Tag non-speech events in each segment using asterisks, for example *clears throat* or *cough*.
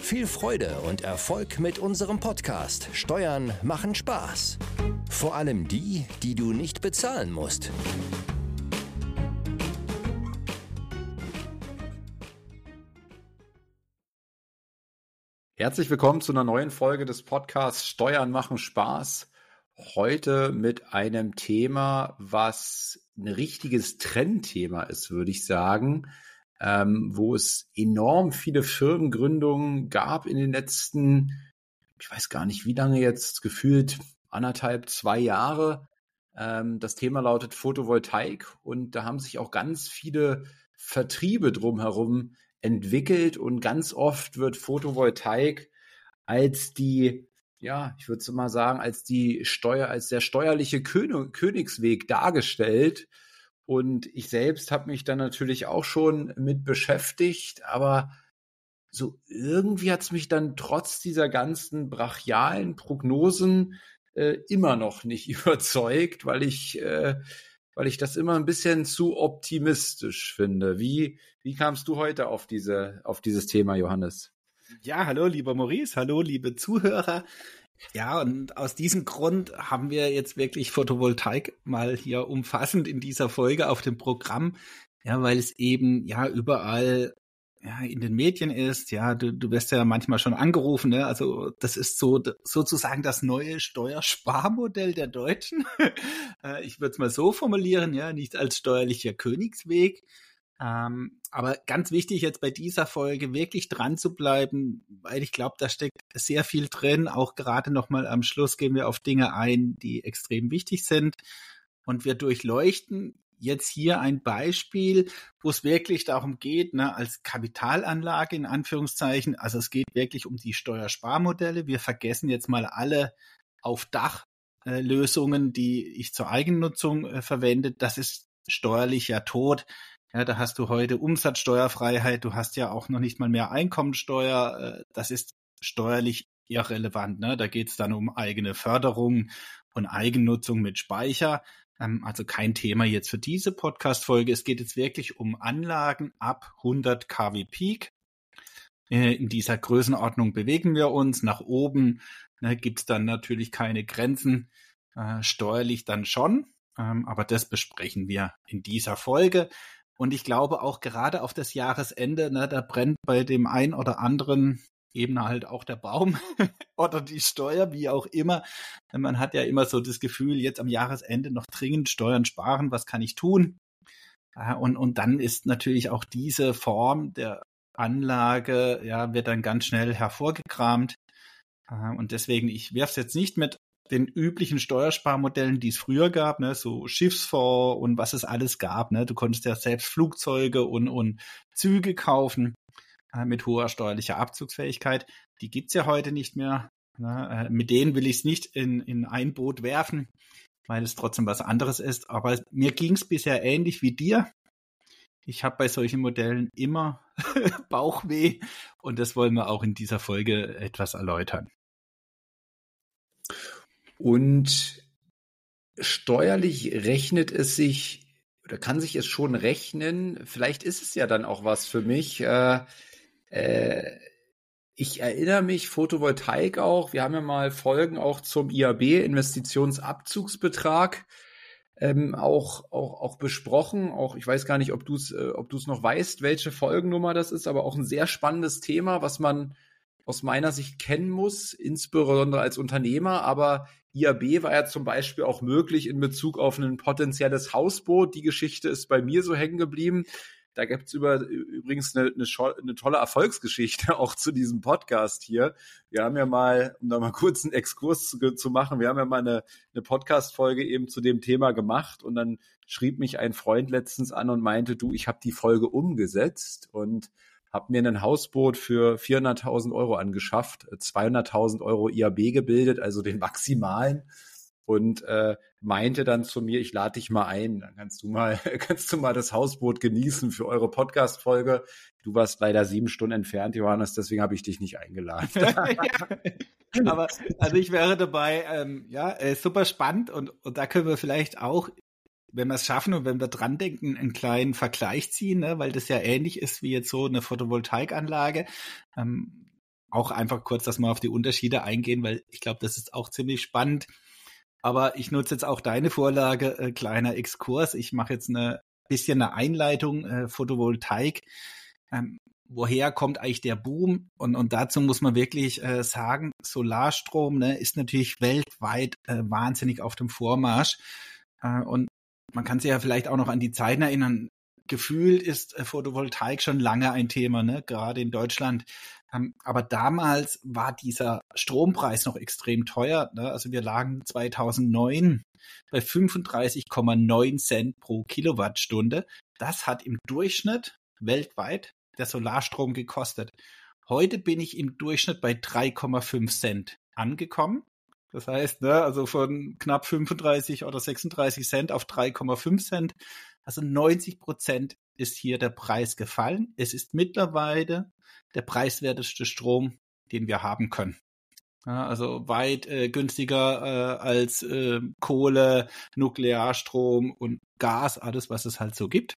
Viel Freude und Erfolg mit unserem Podcast Steuern machen Spaß. Vor allem die, die du nicht bezahlen musst. Herzlich willkommen zu einer neuen Folge des Podcasts Steuern machen Spaß. Heute mit einem Thema, was ein richtiges Trendthema ist, würde ich sagen, ähm, wo es enorm viele Firmengründungen gab in den letzten, ich weiß gar nicht wie lange jetzt, gefühlt anderthalb, zwei Jahre. Ähm, das Thema lautet Photovoltaik und da haben sich auch ganz viele Vertriebe drumherum entwickelt und ganz oft wird Photovoltaik als die, ja, ich würde mal sagen, als die Steuer, als der steuerliche König, Königsweg dargestellt. Und ich selbst habe mich dann natürlich auch schon mit beschäftigt, aber so irgendwie hat es mich dann trotz dieser ganzen brachialen Prognosen äh, immer noch nicht *laughs* überzeugt, weil ich äh, weil ich das immer ein bisschen zu optimistisch finde. Wie, wie kamst du heute auf diese, auf dieses Thema, Johannes? Ja, hallo, lieber Maurice, hallo, liebe Zuhörer. Ja, und aus diesem Grund haben wir jetzt wirklich Photovoltaik mal hier umfassend in dieser Folge auf dem Programm. Ja, weil es eben ja überall ja, in den Medien ist, ja, du, du wirst ja manchmal schon angerufen, ne? Also das ist so sozusagen das neue Steuersparmodell der Deutschen. *laughs* Äh, ich würde es mal so formulieren, ja, nicht als steuerlicher Königsweg. Ähm, aber ganz wichtig jetzt bei dieser Folge wirklich dran zu bleiben, weil ich glaube, da steckt sehr viel drin. Auch gerade nochmal am Schluss gehen wir auf Dinge ein, die extrem wichtig sind. Und wir durchleuchten jetzt hier ein Beispiel, wo es wirklich darum geht, ne, als Kapitalanlage in Anführungszeichen, also es geht wirklich um die Steuersparmodelle. Wir vergessen jetzt mal alle auf Dach äh, die ich zur Eigennutzung äh, verwende. Das ist steuerlich ja tot. Ja, da hast du heute Umsatzsteuerfreiheit, du hast ja auch noch nicht mal mehr Einkommensteuer. Äh, das ist steuerlich irrelevant. Ne? Da geht es dann um eigene Förderung und Eigennutzung mit Speicher. Ähm, also kein Thema jetzt für diese Podcast-Folge. Es geht jetzt wirklich um Anlagen ab 100 kW Peak. Äh, in dieser Größenordnung bewegen wir uns. Nach oben ne, gibt es dann natürlich keine Grenzen, äh, steuerlich dann schon. Ähm, aber das besprechen wir in dieser Folge. Und ich glaube auch gerade auf das Jahresende, ne, da brennt bei dem einen oder anderen eben halt auch der Baum *laughs* oder die Steuer, wie auch immer. Man hat ja immer so das Gefühl, jetzt am Jahresende noch dringend Steuern sparen, was kann ich tun? Und, und dann ist natürlich auch diese Form der Anlage, ja, wird dann ganz schnell hervorgekramt. Und deswegen, ich werfe es jetzt nicht mit den üblichen Steuersparmodellen, die es früher gab, ne, so Schiffsfonds und was es alles gab. Ne. Du konntest ja selbst Flugzeuge und, und Züge kaufen. Äh, mit hoher steuerlicher Abzugsfähigkeit. Die gibt's ja heute nicht mehr. Ne? Äh, mit denen will ich es nicht in, in ein Boot werfen, weil es trotzdem was anderes ist. Aber mir ging's bisher ähnlich wie dir. Ich habe bei solchen Modellen immer *laughs* Bauchweh und das wollen wir auch in dieser Folge etwas erläutern. Und steuerlich rechnet es sich oder kann sich es schon rechnen? Vielleicht ist es ja dann auch was für mich. Äh, äh, ich erinnere mich, Photovoltaik auch, wir haben ja mal Folgen auch zum IAB, Investitionsabzugsbetrag, ähm, auch, auch, auch besprochen. Auch ich weiß gar nicht, ob du es äh, ob du's noch weißt, welche Folgennummer das ist, aber auch ein sehr spannendes Thema, was man aus meiner Sicht kennen muss, insbesondere als Unternehmer. Aber IAB war ja zum Beispiel auch möglich in Bezug auf ein potenzielles Hausboot. Die Geschichte ist bei mir so hängen geblieben. Da gibt's über, übrigens eine, eine, eine, tolle Erfolgsgeschichte *laughs* auch zu diesem Podcast hier. Wir haben ja mal, um da mal kurz einen Exkurs zu, zu machen, wir haben ja mal eine, eine Podcast-Folge eben zu dem Thema gemacht und dann schrieb mich ein Freund letztens an und meinte, du, ich habe die Folge umgesetzt und habe mir ein Hausboot für 400.000 Euro angeschafft, 200.000 Euro IAB gebildet, also den maximalen und äh, meinte dann zu mir, ich lade dich mal ein, dann kannst du mal, *laughs* kannst du mal das Hausboot genießen für eure Podcast-Folge. Du warst leider sieben Stunden entfernt, Johannes, deswegen habe ich dich nicht eingeladen. *laughs* ja. Aber also ich wäre dabei, ähm, ja, äh, super spannend und, und da können wir vielleicht auch wenn wir es schaffen und wenn wir dran denken, einen kleinen Vergleich ziehen, ne, weil das ja ähnlich ist wie jetzt so eine Photovoltaikanlage. Ähm, auch einfach kurz, dass wir auf die Unterschiede eingehen, weil ich glaube, das ist auch ziemlich spannend. Aber ich nutze jetzt auch deine Vorlage, äh, kleiner Exkurs. Ich mache jetzt eine bisschen eine Einleitung, äh, Photovoltaik. Ähm, woher kommt eigentlich der Boom? Und, und dazu muss man wirklich äh, sagen, Solarstrom ne, ist natürlich weltweit äh, wahnsinnig auf dem Vormarsch. Äh, und man kann sich ja vielleicht auch noch an die Zeiten erinnern. Gefühlt ist äh, Photovoltaik schon lange ein Thema, ne? gerade in Deutschland. Ähm, aber damals war dieser Strompreis noch extrem teuer. Ne? Also wir lagen 2009 bei 35,9 Cent pro Kilowattstunde. Das hat im Durchschnitt weltweit der Solarstrom gekostet. Heute bin ich im Durchschnitt bei 3,5 Cent angekommen. Das heißt, ne, also von knapp 35 oder 36 Cent auf 3,5 Cent. Also 90 Prozent ist hier der Preis gefallen. Es ist mittlerweile der preiswerteste Strom, den wir haben können. Ja, also weit äh, günstiger äh, als äh, Kohle, Nuklearstrom und Gas, alles, was es halt so gibt.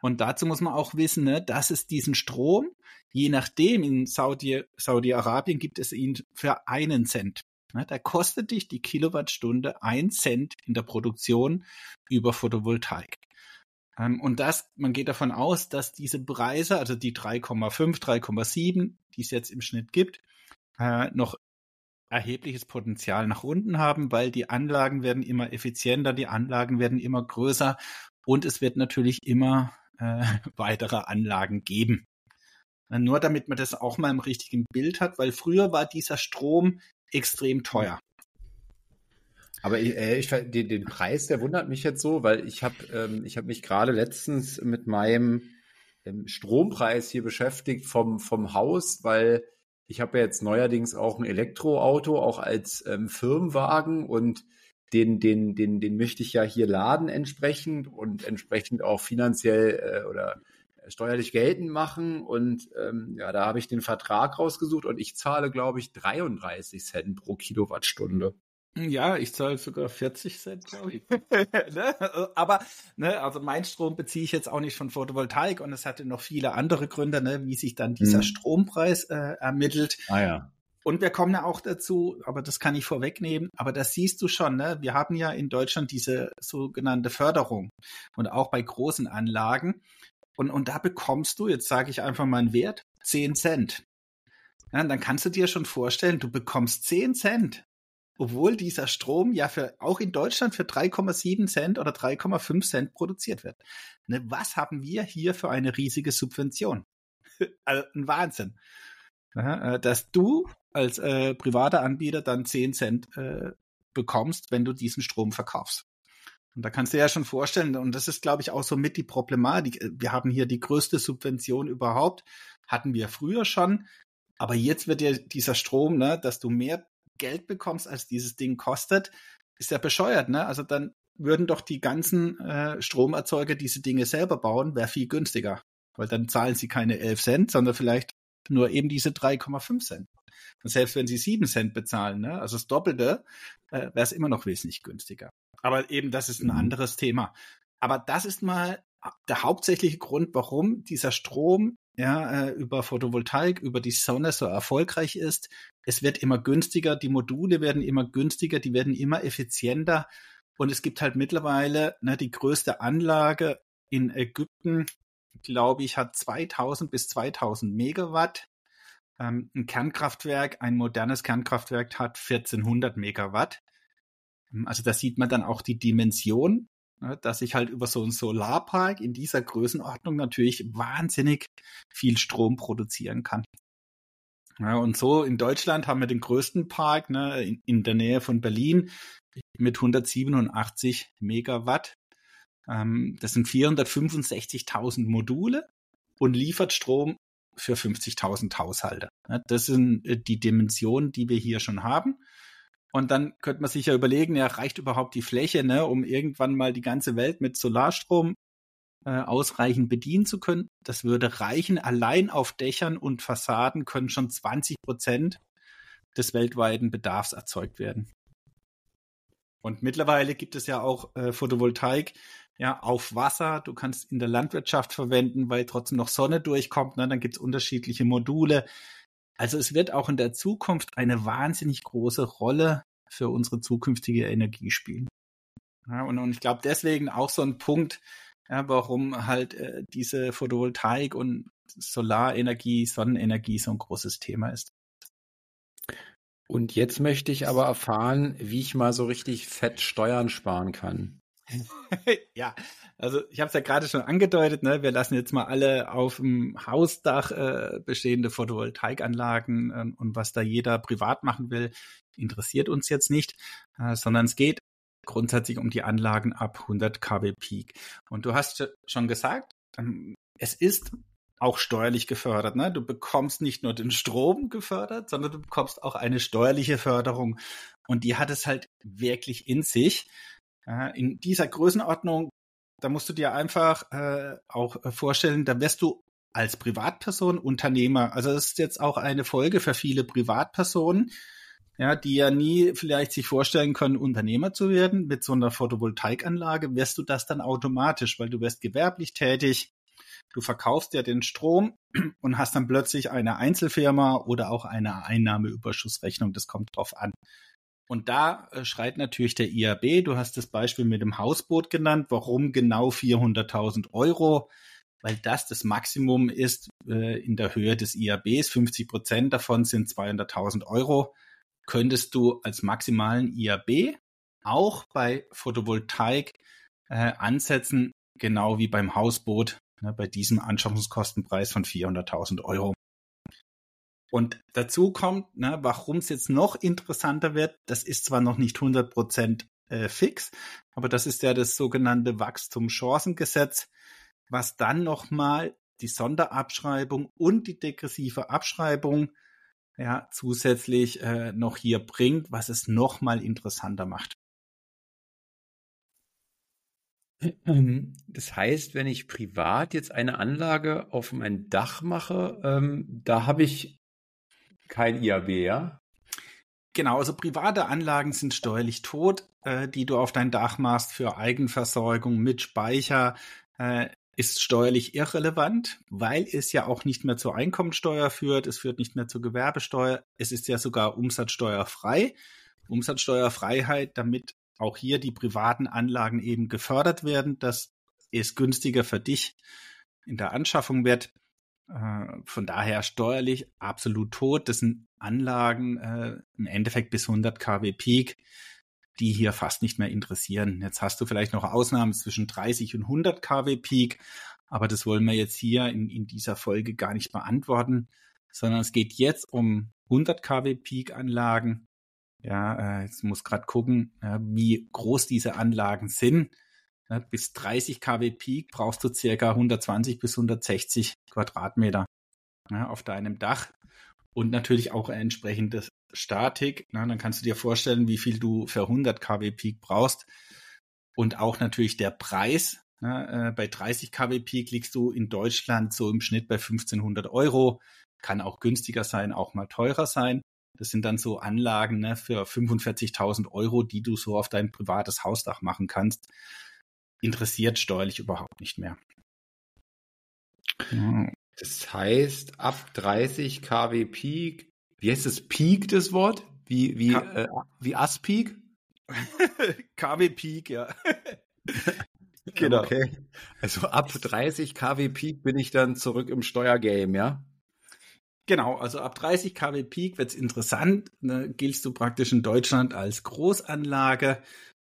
Und dazu muss man auch wissen, ne, dass es diesen Strom, je nachdem, in Saudi, Saudi-Arabien gibt es ihn für einen Cent. Ne, da kostet dich die Kilowattstunde ein Cent in der Produktion über Photovoltaik. Ähm, und das, man geht davon aus, dass diese Preise, also die 3,5, 3,7, die es jetzt im Schnitt gibt, äh, noch erhebliches Potenzial nach unten haben, weil die Anlagen werden immer effizienter, die Anlagen werden immer größer und es wird natürlich immer äh, *laughs* weitere Anlagen geben. Nur damit man das auch mal im richtigen Bild hat, weil früher war dieser Strom extrem teuer. Aber äh, ich, den, den Preis, der wundert mich jetzt so, weil ich habe ähm, ich hab mich gerade letztens mit meinem ähm, Strompreis hier beschäftigt vom, vom Haus, weil ich habe ja jetzt neuerdings auch ein Elektroauto, auch als ähm, Firmenwagen und den, den, den, den möchte ich ja hier laden entsprechend und entsprechend auch finanziell äh, oder steuerlich geltend machen. Und ähm, ja, da habe ich den Vertrag rausgesucht und ich zahle, glaube ich, 33 Cent pro Kilowattstunde. Ja, ich zahle sogar 40 Cent, glaube ich. *laughs* ne? Aber, ne, also mein Strom beziehe ich jetzt auch nicht von Photovoltaik und es hatte noch viele andere Gründe, ne, wie sich dann dieser hm. Strompreis äh, ermittelt. Ah ja. Und wir kommen ja auch dazu, aber das kann ich vorwegnehmen, aber das siehst du schon, ne? Wir haben ja in Deutschland diese sogenannte Förderung und auch bei großen Anlagen. Und, und da bekommst du, jetzt sage ich einfach mal einen Wert, 10 Cent. Ja, dann kannst du dir schon vorstellen, du bekommst 10 Cent obwohl dieser Strom ja für, auch in Deutschland für 3,7 Cent oder 3,5 Cent produziert wird. Ne, was haben wir hier für eine riesige Subvention? *laughs* also ein Wahnsinn. Ja, äh, dass du als äh, privater Anbieter dann 10 Cent äh, bekommst, wenn du diesen Strom verkaufst. Und da kannst du ja schon vorstellen, und das ist, glaube ich, auch so mit die Problematik. Äh, wir haben hier die größte Subvention überhaupt, hatten wir früher schon, aber jetzt wird ja dieser Strom, ne, dass du mehr Geld bekommst, als dieses Ding kostet, ist ja bescheuert, ne? Also dann würden doch die ganzen äh, Stromerzeuger diese Dinge selber bauen, wäre viel günstiger. Weil dann zahlen sie keine 11 Cent, sondern vielleicht nur eben diese 3,5 Cent. Und selbst wenn sie 7 Cent bezahlen, ne, also das Doppelte, äh, wäre es immer noch wesentlich günstiger. Aber eben, das ist ein mhm. anderes Thema. Aber das ist mal der hauptsächliche Grund, warum dieser Strom ja, äh, über Photovoltaik, über die Sonne so erfolgreich ist. Es wird immer günstiger, die Module werden immer günstiger, die werden immer effizienter. Und es gibt halt mittlerweile ne, die größte Anlage in Ägypten, glaube ich, hat 2000 bis 2000 Megawatt. Ähm, ein Kernkraftwerk, ein modernes Kernkraftwerk hat 1400 Megawatt. Also da sieht man dann auch die Dimension Ne, dass ich halt über so einen Solarpark in dieser Größenordnung natürlich wahnsinnig viel Strom produzieren kann. Und so in Deutschland haben wir den größten Park ne, in, der Nähe von Berlin mit 187 Megawatt. Ähm, das sind 465.000 Module und liefert Strom für 50.000 Haushalte. Das sind äh, die Dimensionen, die wir hier schon haben. Und dann könnte man sich ja überlegen, ja, reicht überhaupt die Fläche, ne, um irgendwann mal die ganze Welt mit Solarstrom äh, ausreichend bedienen zu können? Das würde reichen. Allein auf Dächern und Fassaden können schon 20 Prozent des weltweiten Bedarfs erzeugt werden. Und mittlerweile gibt es ja auch äh, Photovoltaik ja, auf Wasser. Du kannst in der Landwirtschaft verwenden, weil trotzdem noch Sonne durchkommt. Ne? Dann gibt es unterschiedliche Module. Also es wird auch in der Zukunft eine wahnsinnig große Rolle für unsere zukünftige Energie spielen. Ja, und, und ich glaube deswegen auch so ein Punkt, ja, warum halt äh, diese Photovoltaik und Solarenergie, Sonnenenergie so ein großes Thema ist. Und jetzt möchte ich aber erfahren, wie ich mal so richtig fett Steuern sparen kann. *laughs* ja, also ich habe es ja gerade schon angedeutet, ne? wir lassen jetzt mal alle auf dem Hausdach äh, bestehende Photovoltaikanlagen äh, und was da jeder privat machen will, interessiert uns jetzt nicht, äh, sondern es geht grundsätzlich um die Anlagen ab 100 kW Peak. Und du hast schon gesagt, ähm, es ist auch steuerlich gefördert. Ne? Du bekommst nicht nur den Strom gefördert, sondern du bekommst auch eine steuerliche Förderung. Und die hat es halt wirklich in sich. In dieser Größenordnung, da musst du dir einfach äh, auch äh, vorstellen, da wirst du als Privatperson Unternehmer. Also das ist jetzt auch eine Folge für viele Privatpersonen, ja, die ja nie vielleicht sich vorstellen können, Unternehmer zu werden. Mit so einer Photovoltaikanlage wirst du das dann automatisch, weil du wirst gewerblich tätig. Du verkaufst ja den Strom *clears throat* und hast dann plötzlich eine Einzelfirma oder auch eine Einnahmeüberschussrechnung. Das kommt drauf an. Und da äh, schreit natürlich der IAB, du hast das Beispiel mit dem Hausboot genannt, warum genau 400.000 Euro? Weil das das Maximum ist äh, in der Höhe des IABs. 50 Prozent davon sind 200.000 Euro. Könntest du als maximalen IAB auch bei Photovoltaik äh, ansetzen, genau wie beim Hausboot, ne, bei diesem Anschaffungskostenpreis von 400.000 Euro. Und dazu kommt, ne, warum es jetzt noch interessanter wird, das ist zwar noch nicht 100 Prozent äh, fix, aber das ist ja das sogenannte Wachstumschancengesetz, was dann nochmal die Sonderabschreibung und die degressive Abschreibung ja zusätzlich äh, noch hier bringt, was es nochmal interessanter macht. Das heißt, wenn ich privat jetzt eine Anlage auf mein Dach mache, ähm, da habe ich kein IAB, ja? Genau, also private Anlagen sind steuerlich tot, äh, die du auf dein Dach machst für Eigenversorgung mit Speicher. Äh, ist steuerlich irrelevant, weil es ja auch nicht mehr zur Einkommensteuer führt, es führt nicht mehr zur Gewerbesteuer, es ist ja sogar umsatzsteuerfrei. Umsatzsteuerfreiheit, damit auch hier die privaten Anlagen eben gefördert werden, dass es günstiger für dich in der Anschaffung wird. Äh, von daher steuerlich absolut tot. Das sind Anlagen äh, im Endeffekt bis 100 kW Peak, die hier fast nicht mehr interessieren. Jetzt hast du vielleicht noch Ausnahmen zwischen 30 und 100 kW Peak, aber das wollen wir jetzt hier in, in dieser Folge gar nicht beantworten, sondern es geht jetzt um 100 kW Peak Anlagen. Ja, äh, jetzt muss gerade gucken, ja, wie groß diese Anlagen sind. Bis 30 kW Peak brauchst du circa 120 bis 160 Quadratmeter ja, auf deinem Dach und natürlich auch entsprechende Statik. Na, dann kannst du dir vorstellen, wie viel du für 100 kW Peak brauchst und auch natürlich der Preis. Na, äh, bei 30 kW Peak liegst du in Deutschland so im Schnitt bei 1500 Euro. Kann auch günstiger sein, auch mal teurer sein. Das sind dann so Anlagen ne, für 45.000 Euro, die du so auf dein privates Hausdach machen kannst interessiert steuerlich überhaupt nicht mehr. Das heißt, ab 30 kW Peak, wie heißt das Peak, das Wort? Wie, wie, äh, wie Ass-Peak? *laughs* KW Peak, ja. *laughs* genau. Okay. Also ab 30 kW Peak bin ich dann zurück im Steuergame, ja? Genau, also ab 30 kW Peak wird's interessant. Ne, giltst du praktisch in Deutschland als Großanlage.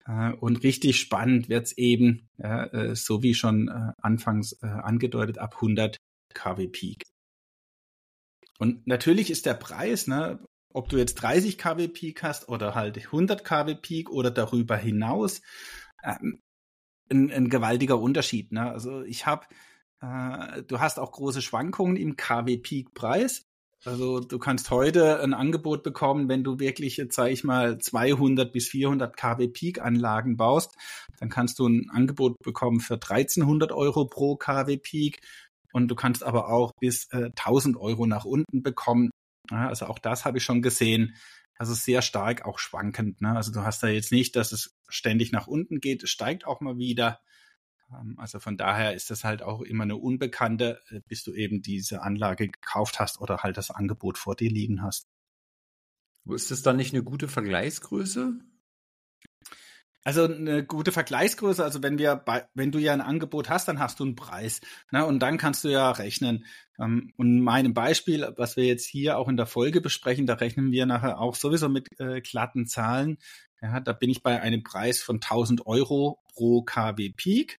Äh, und richtig spannend wird's eben, ja, äh, so wie schon äh, anfangs angedeutet, ab 100 kW Peak. Und natürlich ist der Preis, ne, ob du jetzt 30 kW Peak hast oder halt 100 kW Peak oder darüber hinaus, ähm, ein, ein gewaltiger Unterschied. Ne? Also ich habe, äh, du hast auch große Schwankungen im KW Peak Preis. Also du kannst heute ein Angebot bekommen, wenn du wirklich, jetzt sage ich mal, 200 bis 400 kW Peak Anlagen baust, dann kannst du ein Angebot bekommen für 1300 Euro pro kW Peak und du kannst aber auch bis äh, 1000 Euro nach unten bekommen. Ja, also auch das habe ich schon gesehen. Also sehr stark auch schwankend. Ne? Also du hast da jetzt nicht, dass es ständig nach unten geht, es steigt auch mal wieder. Ähm, also von daher ist das halt auch immer eine Unbekannte, äh, bis du eben diese Anlage gekauft hast oder halt das Angebot vor dir liegen hast. Ist das dann nicht eine gute Vergleichsgröße? Also eine gute Vergleichsgröße, also wenn wir bei, wenn du ja ein Angebot hast, dann hast du einen Preis. Ne? Und dann kannst du ja rechnen. Ähm, und in meinem Beispiel, was wir jetzt hier auch in der Folge besprechen, da rechnen wir nachher auch sowieso mit äh, glatten Zahlen. Ja, da bin ich bei einem Preis von 1000 Euro pro KW Peak.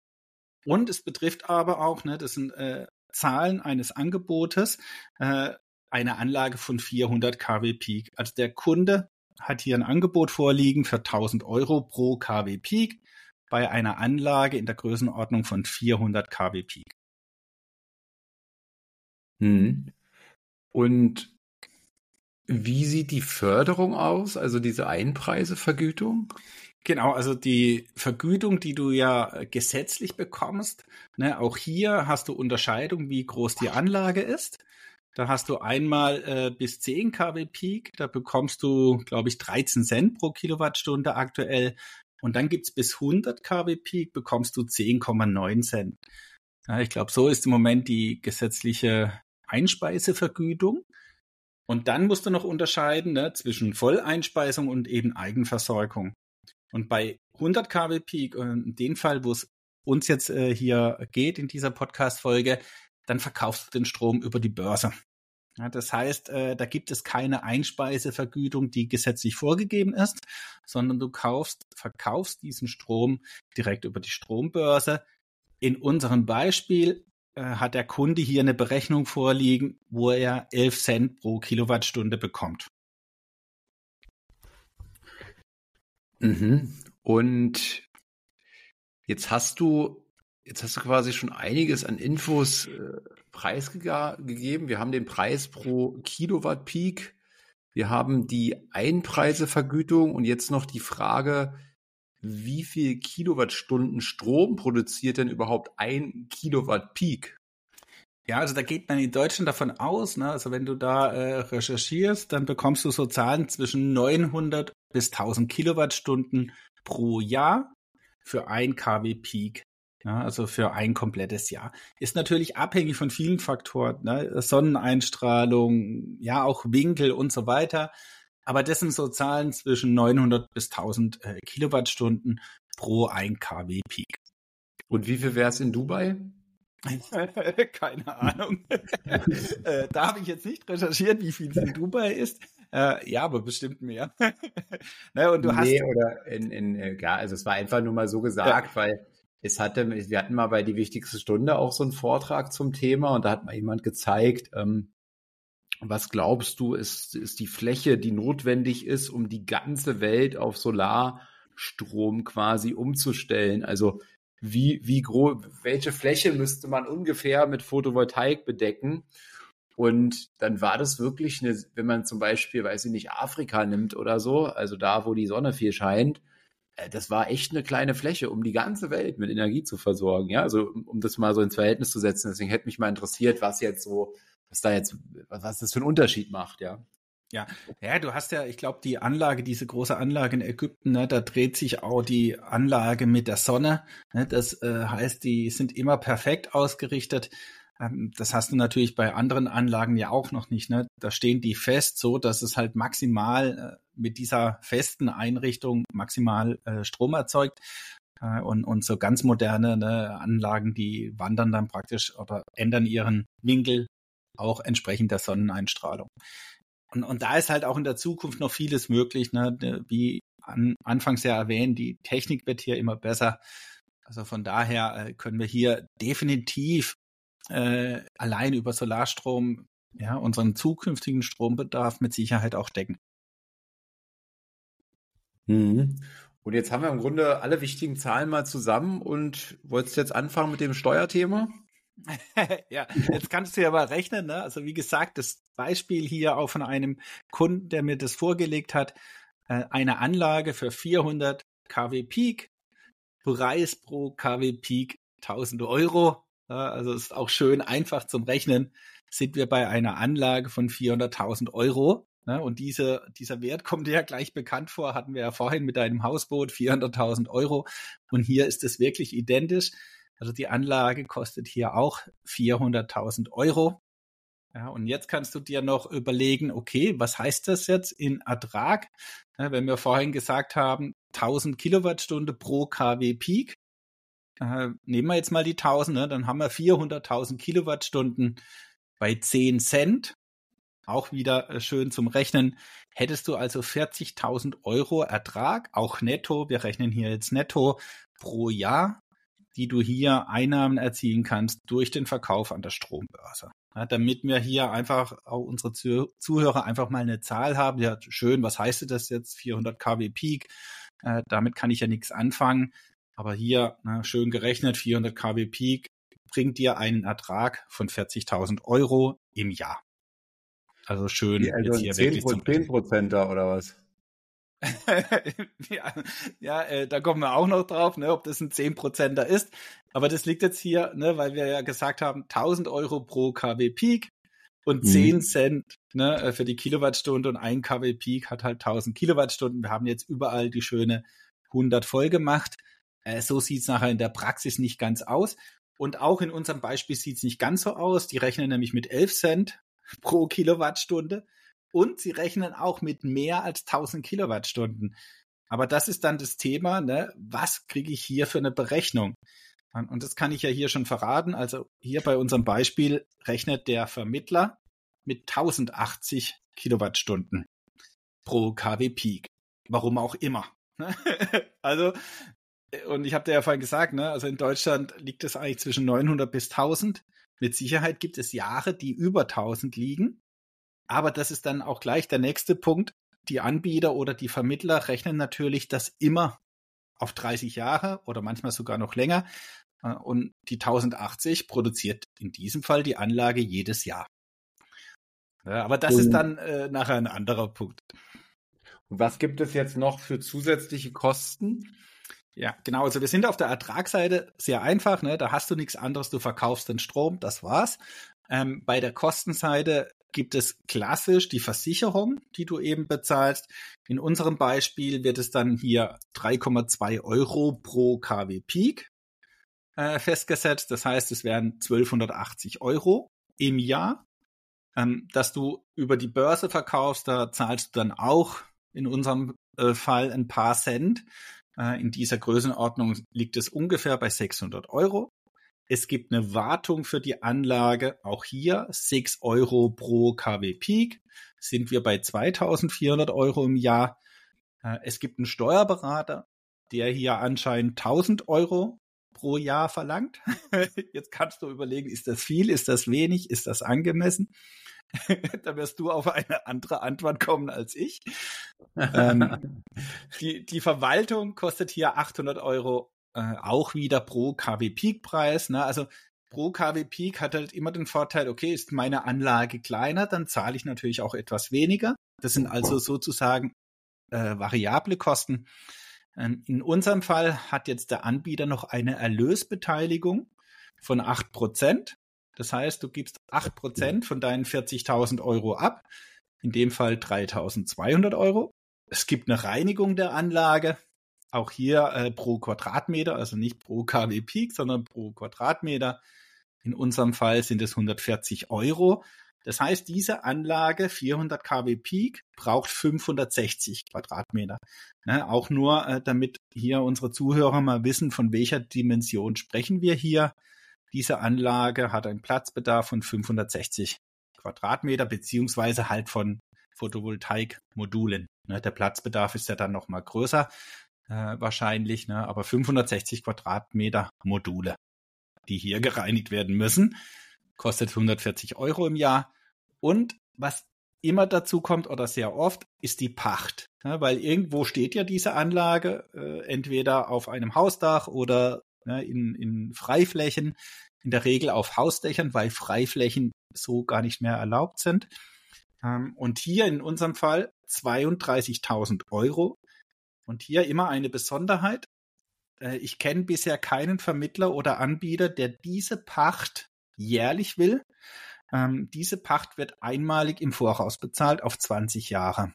Und es betrifft aber auch, ne, das sind äh, Zahlen eines Angebotes, äh, eine Anlage von 400 kW Peak. Also der Kunde hat hier ein Angebot vorliegen für 1000 Euro pro kW Peak bei einer Anlage in der Größenordnung von 400 kW Peak. Hm. Und wie sieht die Förderung aus, also diese Einpreisevergütung? Genau, also die Vergütung, die du ja gesetzlich bekommst, ne, auch hier hast du Unterscheidung, wie groß die Anlage ist. Da hast du einmal äh, bis 10 kW Peak, da bekommst du, glaube ich, 13 Cent pro Kilowattstunde aktuell. Und dann gibt's bis 100 kW Peak, bekommst du 10,9 Cent. Ja, ich glaube, so ist im Moment die gesetzliche Einspeisevergütung. Und dann musst du noch unterscheiden ne, zwischen Volleinspeisung und eben Eigenversorgung. Und bei 100 kW Peak, äh, in dem Fall, wo es uns jetzt äh, hier geht in dieser Podcast-Folge, dann verkaufst du den Strom über die Börse. Ja, das heißt, äh, da gibt es keine Einspeisevergütung, die gesetzlich vorgegeben ist, sondern du kaufst, verkaufst diesen Strom direkt über die Strombörse. In unserem Beispiel äh, hat der Kunde hier eine Berechnung vorliegen, wo er 11 Cent pro Kilowattstunde bekommt. Mhm. Und jetzt hast du, jetzt hast du quasi schon einiges an Infos äh, preisgegeben. Wir haben den Preis pro Kilowatt Peak. Wir haben die Einpreisevergütung und jetzt noch die Frage, wie viel Kilowattstunden Strom produziert denn überhaupt ein Kilowatt Peak? Ja, also da geht man in Deutschland davon aus, ne, also wenn du da äh, recherchierst, dann bekommst du so Zahlen zwischen 900 bis 1000 Kilowattstunden pro Jahr für ein kW Peak. Ja, also für ein komplettes Jahr. Ist natürlich abhängig von vielen Faktoren, ne? Sonneneinstrahlung, ja, auch Winkel und so weiter. Aber das sind so Zahlen zwischen 900 bis 1000 äh, Kilowattstunden pro 1 kW Peak. Und wie viel wäre es in Dubai? *laughs* Keine Ahnung. äh, da habe ich jetzt nicht recherchiert, wie viel es in Dubai ist. Äh, ja, aber bestimmt mehr. *laughs* ne, und du nee, hast oder in, in, äh, ja, also es war einfach nur mal so gesagt, ja. weil es hatte, wir hatten mal bei die wichtigste Stunde auch so einen Vortrag zum Thema und da hat mal jemand gezeigt, ähm, was glaubst du, ist, ist die Fläche, die notwendig ist, um die ganze Welt auf Solarstrom quasi umzustellen? Also wie, wie groß, welche Fläche müsste man ungefähr mit Photovoltaik bedecken? Und dann war das wirklich eine, wenn man zum Beispiel, weiß ich nicht, Afrika nimmt oder so, also da, wo die Sonne viel scheint, äh, das war echt eine kleine Fläche, um die ganze Welt mit Energie zu versorgen. Ja, also um das mal so ins Verhältnis zu setzen. Deswegen hätte mich mal interessiert, was jetzt so, was da jetzt, was das für einen Unterschied macht, ja. Ja, ja, du hast ja, ich glaube, die Anlage, diese große Anlage in Ägypten, ne, da dreht sich auch die Anlage mit der Sonne. Ne, das äh, heißt, die sind immer perfekt ausgerichtet. Ähm, das hast du natürlich bei anderen Anlagen ja auch noch nicht. Ne? Da stehen die fest, so dass es halt maximal äh, mit dieser festen Einrichtung maximal äh, Strom erzeugt. Äh, und, und so ganz moderne ne, Anlagen, die wandern dann praktisch oder ändern ihren Winkel auch entsprechend der Sonneneinstrahlung. Und, und da ist halt auch in der Zukunft noch vieles möglich, ne? wie an, anfangs ja erwähnt, die Technik wird hier immer besser. Also von daher äh, können wir hier definitiv äh, allein über Solarstrom ja, unseren zukünftigen Strombedarf mit Sicherheit auch decken. Mhm. Und jetzt haben wir im Grunde alle wichtigen Zahlen mal zusammen und wolltest du jetzt anfangen mit dem Steuerthema? *laughs* ja, jetzt kannst du ja mal rechnen, ne? Also wie gesagt, das Beispiel hier auch von einem Kunden, der mir das vorgelegt hat, äh, eine Anlage für 400 kW Peak, Preis pro kW Peak 1000 Euro. Also ist auch schön einfach zum Rechnen. Sind wir bei einer Anlage von 400.000 Euro. Und diese, dieser Wert kommt ja gleich bekannt vor, hatten wir ja vorhin mit einem Hausboot, 400.000 Euro. Und hier ist es wirklich identisch. Also die Anlage kostet hier auch 400.000 Euro. Ja, und jetzt kannst du dir noch überlegen, okay, was heißt das jetzt in Ertrag? Ja, wenn wir vorhin gesagt haben, 1000 Kilowattstunde pro kW Peak, äh, nehmen wir jetzt mal die 1000, ne, dann haben wir 400.000 Kilowattstunden bei 10 Cent. Auch wieder äh, schön zum Rechnen. Hättest du also 40.000 Euro Ertrag, auch netto, wir rechnen hier jetzt netto pro Jahr, die du hier Einnahmen erzielen kannst durch den Verkauf an der Strombörse. Ja, damit wir hier einfach auch unsere Zuhörer einfach mal eine Zahl haben. Ja, schön, was heißt das jetzt? 400 kW Peak. Äh, damit kann ich ja nichts anfangen. Aber hier na, schön gerechnet, 400 kW Peak bringt dir einen Ertrag von 40.000 Euro im Jahr. Also schön. Ja, also jetzt hier 10, wirklich 10 Prozenter oder was? *laughs* ja, ja äh, da kommen wir auch noch drauf, ne, ob das ein 10%er ist. Aber das liegt jetzt hier, ne, weil wir ja gesagt haben, 1000 Euro pro kW Peak und mhm. 10 Cent ne, äh, für die Kilowattstunde und ein kW Peak hat halt 1000 Kilowattstunden. Wir haben jetzt überall die schöne 100 voll gemacht. Äh, so sieht's nachher in der Praxis nicht ganz aus. Und auch in unserem Beispiel sieht's nicht ganz so aus. Die rechnen nämlich mit 11 Cent pro Kilowattstunde. Und sie rechnen auch mit mehr als 1000 Kilowattstunden. Aber das ist dann das Thema, ne? was kriege ich hier für eine Berechnung? Und das kann ich ja hier schon verraten. Also hier bei unserem Beispiel rechnet der Vermittler mit 1080 Kilowattstunden pro kW Peak. Warum auch immer. *laughs* also, und ich habe dir ja vorhin gesagt, ne, also in Deutschland liegt es eigentlich zwischen 900 bis 1000. Mit Sicherheit gibt es Jahre, die über 1000 liegen. Aber das ist dann auch gleich der nächste Punkt. Die Anbieter oder die Vermittler rechnen natürlich das immer auf 30 Jahre oder manchmal sogar noch länger. Äh, und die 1080 produziert in diesem Fall die Anlage jedes Jahr. Ja, aber das ist dann äh, nachher ein anderer Punkt. Und was gibt es jetzt noch für zusätzliche Kosten? Ja, genau. Also wir sind auf der Ertragsseite sehr einfach. Ne? Da hast du nichts anderes. Du verkaufst den Strom, das war's. Ähm, bei der Kostenseite gibt es klassisch die Versicherung, die du eben bezahlst. In unserem Beispiel wird es dann hier 3,2 Euro pro KW Peak äh, festgesetzt. Das heißt, es wären 1280 Euro im Jahr. Ähm, dass du über die Börse verkaufst, da zahlst du dann auch in unserem äh, Fall ein paar Cent. Äh, in dieser Größenordnung liegt es ungefähr bei 600 Euro. Es gibt eine Wartung für die Anlage, auch hier 6 Euro pro KW Peak, sind wir bei 2400 Euro im Jahr. Äh, es gibt einen Steuerberater, der hier anscheinend 1000 Euro pro Jahr verlangt. *laughs* Jetzt kannst du überlegen, ist das viel, ist das wenig, ist das angemessen? *laughs* da wirst du auf eine andere Antwort kommen als ich. ähm, *laughs* die, die Verwaltung kostet hier 800 Euro äh, auch wieder pro KW Peak Preis. Ne? Also pro KW Peak hat halt immer den Vorteil, okay, ist meine Anlage kleiner, dann zahle ich natürlich auch etwas weniger. Das sind also sozusagen äh, variable Kosten. Ähm, in unserem Fall hat jetzt der Anbieter noch eine Erlösbeteiligung von acht Prozent. Das heißt, du gibst acht Prozent von deinen 40.000 Euro ab. In dem Fall 3.200 Euro. Es gibt eine Reinigung der Anlage. Auch hier äh, pro Quadratmeter, also nicht pro KW Peak, sondern pro Quadratmeter. In unserem Fall sind es 140 Euro. Das heißt, diese Anlage 400 kW Peak braucht 560 Quadratmeter. Ne, auch nur, äh, damit hier unsere Zuhörer mal wissen, von welcher Dimension sprechen wir hier. Diese Anlage hat einen Platzbedarf von 560 Quadratmeter beziehungsweise halt von Photovoltaikmodulen. Ne, der Platzbedarf ist ja dann noch mal größer äh, wahrscheinlich, ne? aber 560 Quadratmeter Module, die hier gereinigt werden müssen, kostet 140 Euro im Jahr. Und was immer dazu kommt oder sehr oft, ist die Pacht. Ja, weil irgendwo steht ja diese Anlage, äh, entweder auf einem Hausdach oder ja, in, in Freiflächen, in der Regel auf Hausdächern, weil Freiflächen so gar nicht mehr erlaubt sind. Ähm, und hier in unserem Fall 32.000 Euro. Und hier immer eine Besonderheit. Äh, ich kenne bisher keinen Vermittler oder Anbieter, der diese Pacht jährlich will. Ähm, diese Pacht wird einmalig im Voraus bezahlt auf 20 Jahre.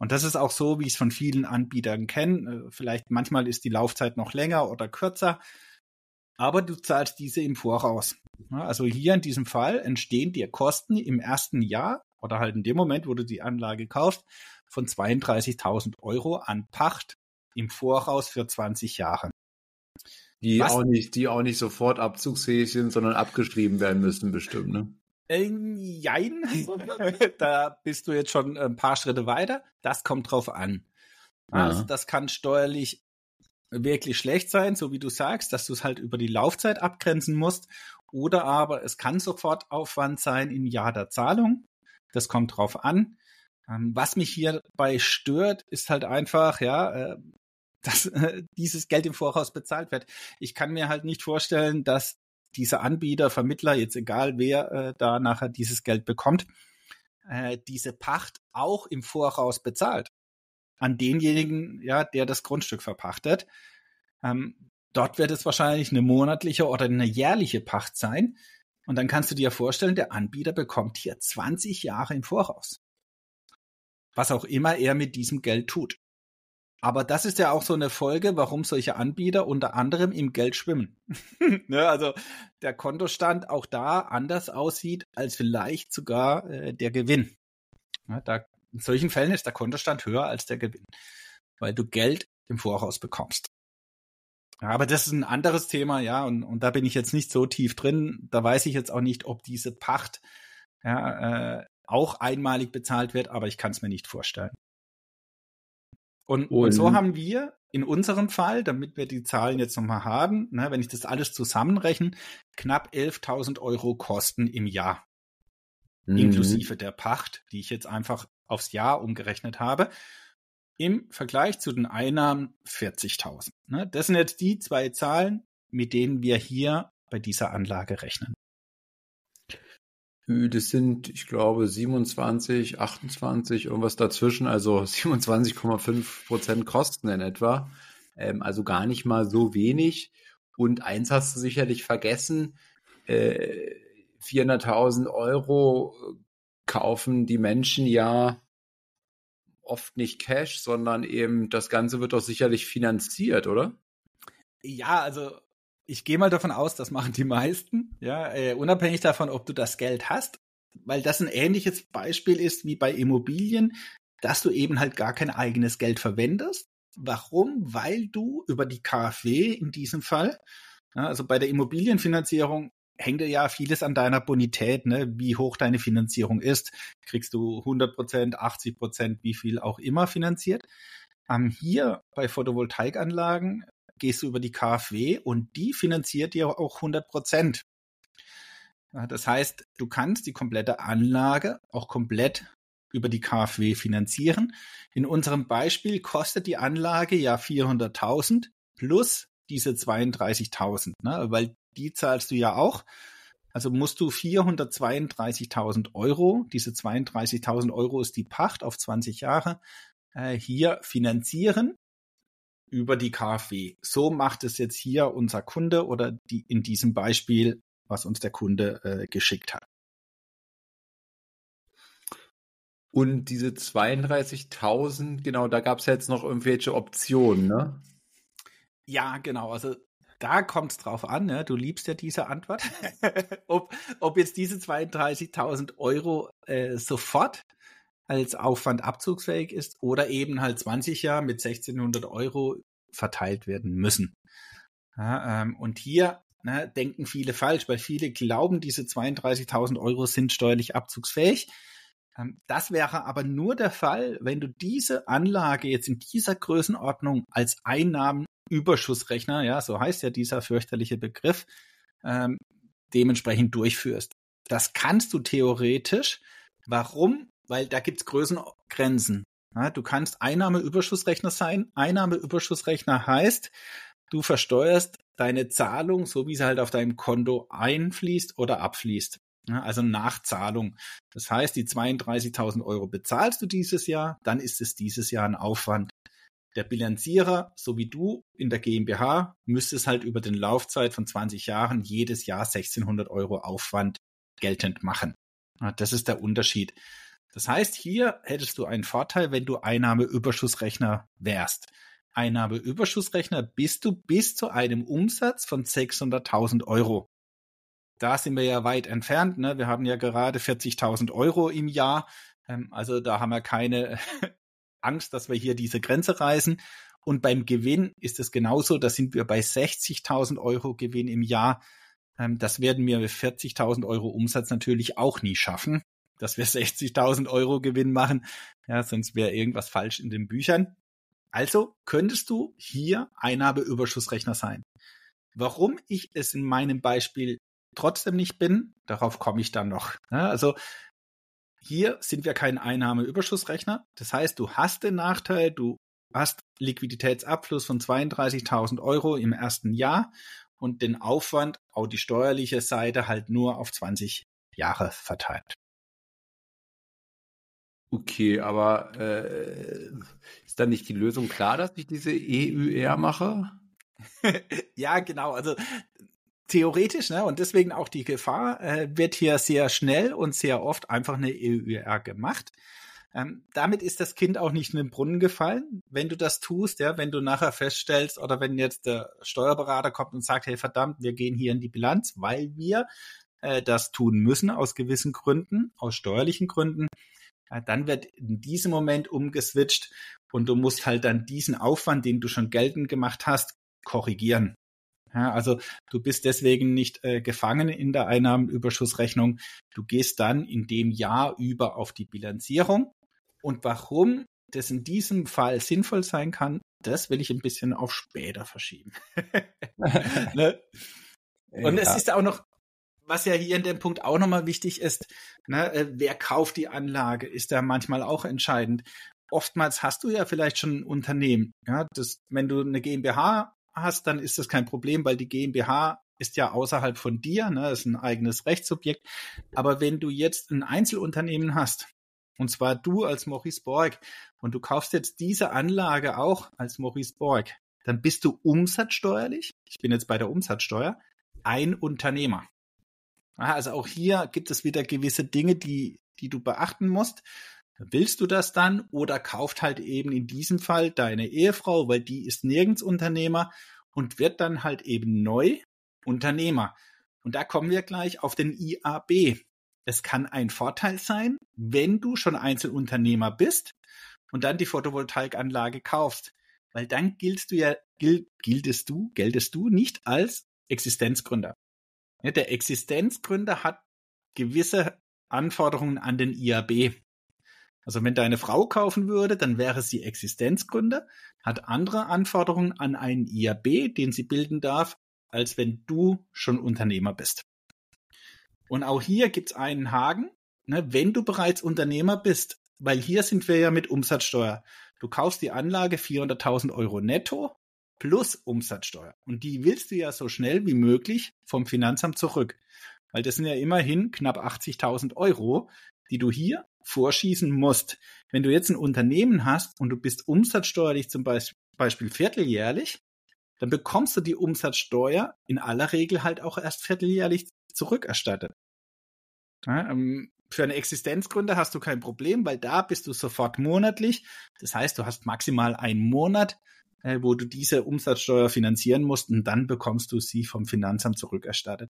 Und das ist auch so, wie ich es von vielen Anbietern kenne. Äh, vielleicht manchmal ist die Laufzeit noch länger oder kürzer, aber du zahlst diese im Voraus. Also hier in diesem Fall entstehen dir Kosten im ersten Jahr oder halt in dem Moment, wo du die Anlage kaufst, von 32.000 Euro an Pacht im Voraus für 20 Jahre. Die auch nicht, die auch nicht sofort abzugsfähig sind, sondern abgeschrieben werden müssen, bestimmt, ne? Äh, jein. *laughs* da bist du jetzt schon ein paar Schritte weiter. Das kommt drauf an. Also das kann steuerlich wirklich schlecht sein, so wie du sagst, dass du es halt über die Laufzeit abgrenzen musst. Oder aber es kann sofort Aufwand sein im Jahr der Zahlung. Das kommt drauf an. Ähm, was mich hierbei stört, ist halt einfach, ja, äh, dass äh, dieses Geld im Voraus bezahlt wird. Ich kann mir halt nicht vorstellen, dass dieser Anbieter, Vermittler, jetzt egal wer äh, da nachher dieses Geld bekommt, diese Pacht auch im Voraus bezahlt. An denjenigen, ja, der das Grundstück verpachtet. Ähm, dort wird es wahrscheinlich eine monatliche oder eine jährliche Pacht sein. Und dann kannst du dir vorstellen, der Anbieter bekommt hier 20 Jahre im Voraus. Was auch immer er mit diesem Geld tut. Aber das ist ja auch so eine Folge, warum solche Anbieter unter anderem im Geld schwimmen. *laughs* ne, also der Kontostand auch da anders aussieht als vielleicht sogar äh, der Gewinn. Ja, da, in solchen Fällen ist der Kontostand höher als der Gewinn, weil du Geld im Voraus bekommst. Ja, aber das ist ein anderes Thema, ja, und, und da bin ich jetzt nicht so tief drin. Da weiß ich jetzt auch nicht, ob diese Pacht ja, äh, auch einmalig bezahlt wird, aber ich kann es mir nicht vorstellen. Und, und, und, so haben wir in unserem Fall, damit wir die Zahlen jetzt nochmal haben, ne, wenn ich das alles zusammenrechne, knapp 11.000 Euro Kosten im Jahr. Mhm. Inklusive der Pacht, die ich jetzt einfach aufs Jahr umgerechnet habe. Im Vergleich zu den Einnahmen 40.000. Ne, das sind jetzt die zwei Zahlen, mit denen wir hier bei dieser Anlage rechnen. Das sind, ich glaube, 27, 28, irgendwas dazwischen, also *laughs* 27,5 Prozent Kosten in etwa. Ähm, also gar nicht mal so wenig. Und eins hast du sicherlich vergessen, äh, 400.000 Euro kaufen die Menschen ja oft nicht Cash, sondern eben das Ganze wird doch sicherlich finanziert, oder? Ja, also ich gehe mal davon aus, das machen die meisten, ja, äh, unabhängig davon, ob du das Geld hast, weil das ein ähnliches Beispiel ist wie bei Immobilien, dass du eben halt gar kein eigenes Geld verwendest. Warum? Weil du über die KfW in diesem Fall, ja, also bei der Immobilienfinanzierung hängt ja vieles an deiner Bonität, ne? wie hoch deine Finanzierung ist. Kriegst du 100 Prozent, 80 Prozent, wie viel auch immer finanziert. Ähm, hier bei Photovoltaikanlagen gehst du über die KfW und die finanziert dir auch 100 Prozent. Das heißt, du kannst die komplette Anlage auch komplett über die KfW finanzieren. In unserem Beispiel kostet die Anlage ja 400.000 plus diese 32.000, ne? weil die zahlst du ja auch. Also musst du 432.000 Euro, diese 32.000 Euro ist die Pacht auf 20 Jahre, äh, hier finanzieren über die KfW. So macht es jetzt hier unser Kunde oder die in diesem Beispiel, was uns der Kunde äh, geschickt hat. Und diese 32.000, genau, da gab es jetzt noch irgendwelche Optionen, ne? Ja, genau. Also da kommt es drauf an. Ne? Du liebst ja diese Antwort. *laughs* ob, ob jetzt diese 32.000 Euro äh, sofort als Aufwand abzugsfähig ist oder eben halt 20 Jahre mit 1600 Euro verteilt werden müssen. Ja, ähm, und hier ne, denken viele falsch, weil viele glauben, diese 32.000 Euro sind steuerlich abzugsfähig. Ähm, das wäre aber nur der Fall, wenn du diese Anlage jetzt in dieser Größenordnung als Einnahmenüberschussrechner, ja, so heißt ja dieser fürchterliche Begriff, ähm, dementsprechend durchführst. Das kannst du theoretisch. Warum? Weil da gibt's Größengrenzen. Ja, du kannst Einnahmeüberschussrechner sein. Einnahmeüberschussrechner heißt, du versteuerst deine Zahlung, so wie sie halt auf deinem Konto einfließt oder abfließt. also Nachzahlung. Das heißt, die 32.000 Euro bezahlst du dieses Jahr, dann ist es dieses Jahr ein Aufwand. Der Bilanzierer, so wie du in der GmbH, müsste es halt über den Laufzeit von 20 Jahren jedes Jahr 1600 Euro Aufwand geltend machen. Das ist der Unterschied. Das heißt, hier hättest du einen Vorteil, wenn du Einnahmeüberschussrechner wärst. Einnahmeüberschussrechner bist du bis zu einem Umsatz von 600.000 Euro. Da sind wir ja weit entfernt. Ne? Wir haben ja gerade 40.000 Euro im Jahr. Ähm, also da haben wir keine *laughs* Angst, dass wir hier diese Grenze reißen. Und beim Gewinn ist es genauso. Da sind wir bei 60.000 Euro Gewinn im Jahr. Ähm, das werden wir mit 40.000 Euro Umsatz natürlich auch nie schaffen, dass wir *laughs* 60.000 Euro Gewinn machen. Ja, sonst wäre irgendwas falsch in den Büchern. Also könntest du hier Einnahmeüberschussrechner sein. Warum ich es in meinem Beispiel trotzdem nicht bin, darauf komme ich dann noch. Ja, also hier sind wir kein Einnahmeüberschussrechner. Das heißt, du hast den Nachteil, du hast Liquiditätsabfluss von 32.000 Euro im ersten Jahr und den Aufwand, auch die steuerliche Seite, halt nur auf 20 Jahre verteilt. Okay, aber äh, ist dann nicht die Lösung klar, dass ich diese EUR mache? *laughs* ja, genau. Also theoretisch, ne, und deswegen auch die Gefahr, äh, wird hier sehr schnell und sehr oft einfach eine EUR gemacht. Ähm, damit ist das Kind auch nicht in den Brunnen gefallen. Wenn du das tust, ja, wenn du nachher feststellst oder wenn jetzt der Steuerberater kommt und sagt, hey verdammt, wir gehen hier in die Bilanz, weil wir äh, das tun müssen aus gewissen Gründen, aus steuerlichen Gründen, dann wird in diesem Moment umgeswitcht und du musst halt dann diesen Aufwand, den du schon geltend gemacht hast, korrigieren. Ja, also du bist deswegen nicht äh, gefangen in der Einnahmenüberschussrechnung. Du gehst dann in dem Jahr über auf die Bilanzierung. Und warum das in diesem Fall sinnvoll sein kann, das will ich ein bisschen auf später verschieben. *laughs* ne? *laughs* Und ja. es ist auch noch was ja hier in dem Punkt auch nochmal wichtig ist, ne, äh, wer kauft die Anlage, ist da manchmal auch entscheidend. Oftmals hast du ja vielleicht schon ein Unternehmen. Ja, das, wenn du eine GmbH hast, dann ist das kein Problem, weil die GmbH ist ja außerhalb von dir, ne, ist ein eigenes Rechtssubjekt. Aber wenn du jetzt ein Einzelunternehmen hast, und zwar du als Maurice Borg, und du kaufst jetzt diese Anlage auch als Maurice Borg, dann bist du umsatzsteuerlich, ich bin jetzt bei der Umsatzsteuer, ein Unternehmer. Also auch hier gibt es wieder gewisse Dinge, die, die du beachten musst. Willst du das dann oder kauft halt eben in diesem Fall deine Ehefrau, weil die ist nirgends Unternehmer und wird dann halt eben neu Unternehmer. Und da kommen wir gleich auf den IAB. Es kann ein Vorteil sein, wenn du schon Einzelunternehmer bist und dann die Photovoltaikanlage kaufst, weil dann giltst du ja, gilt, giltest du, geltest du nicht als Existenzgründer. Der Existenzgründer hat gewisse Anforderungen an den IAB. Also wenn deine Frau kaufen würde, dann wäre sie Existenzgründer, hat andere Anforderungen an einen IAB, den sie bilden darf, als wenn du schon Unternehmer bist. Und auch hier gibt's einen Haken, ne, wenn du bereits Unternehmer bist, weil hier sind wir ja mit Umsatzsteuer. Du kaufst die Anlage 400.000 Euro netto plus Umsatzsteuer. Und die willst du ja so schnell wie möglich vom Finanzamt zurück. Weil das sind ja immerhin knapp 80.000 Euro, die du hier vorschießen musst. Wenn du jetzt ein Unternehmen hast und du bist umsatzsteuerlich zum Beispiel vierteljährlich, dann bekommst du die Umsatzsteuer in aller Regel halt auch erst vierteljährlich zurückerstattet. Ja, ähm, für eine Existenzgründer hast du kein Problem, weil da bist du sofort monatlich. Das heißt, du hast maximal einen Monat, äh, wo du diese Umsatzsteuer finanzieren musst und dann bekommst du sie vom Finanzamt zurückerstattet.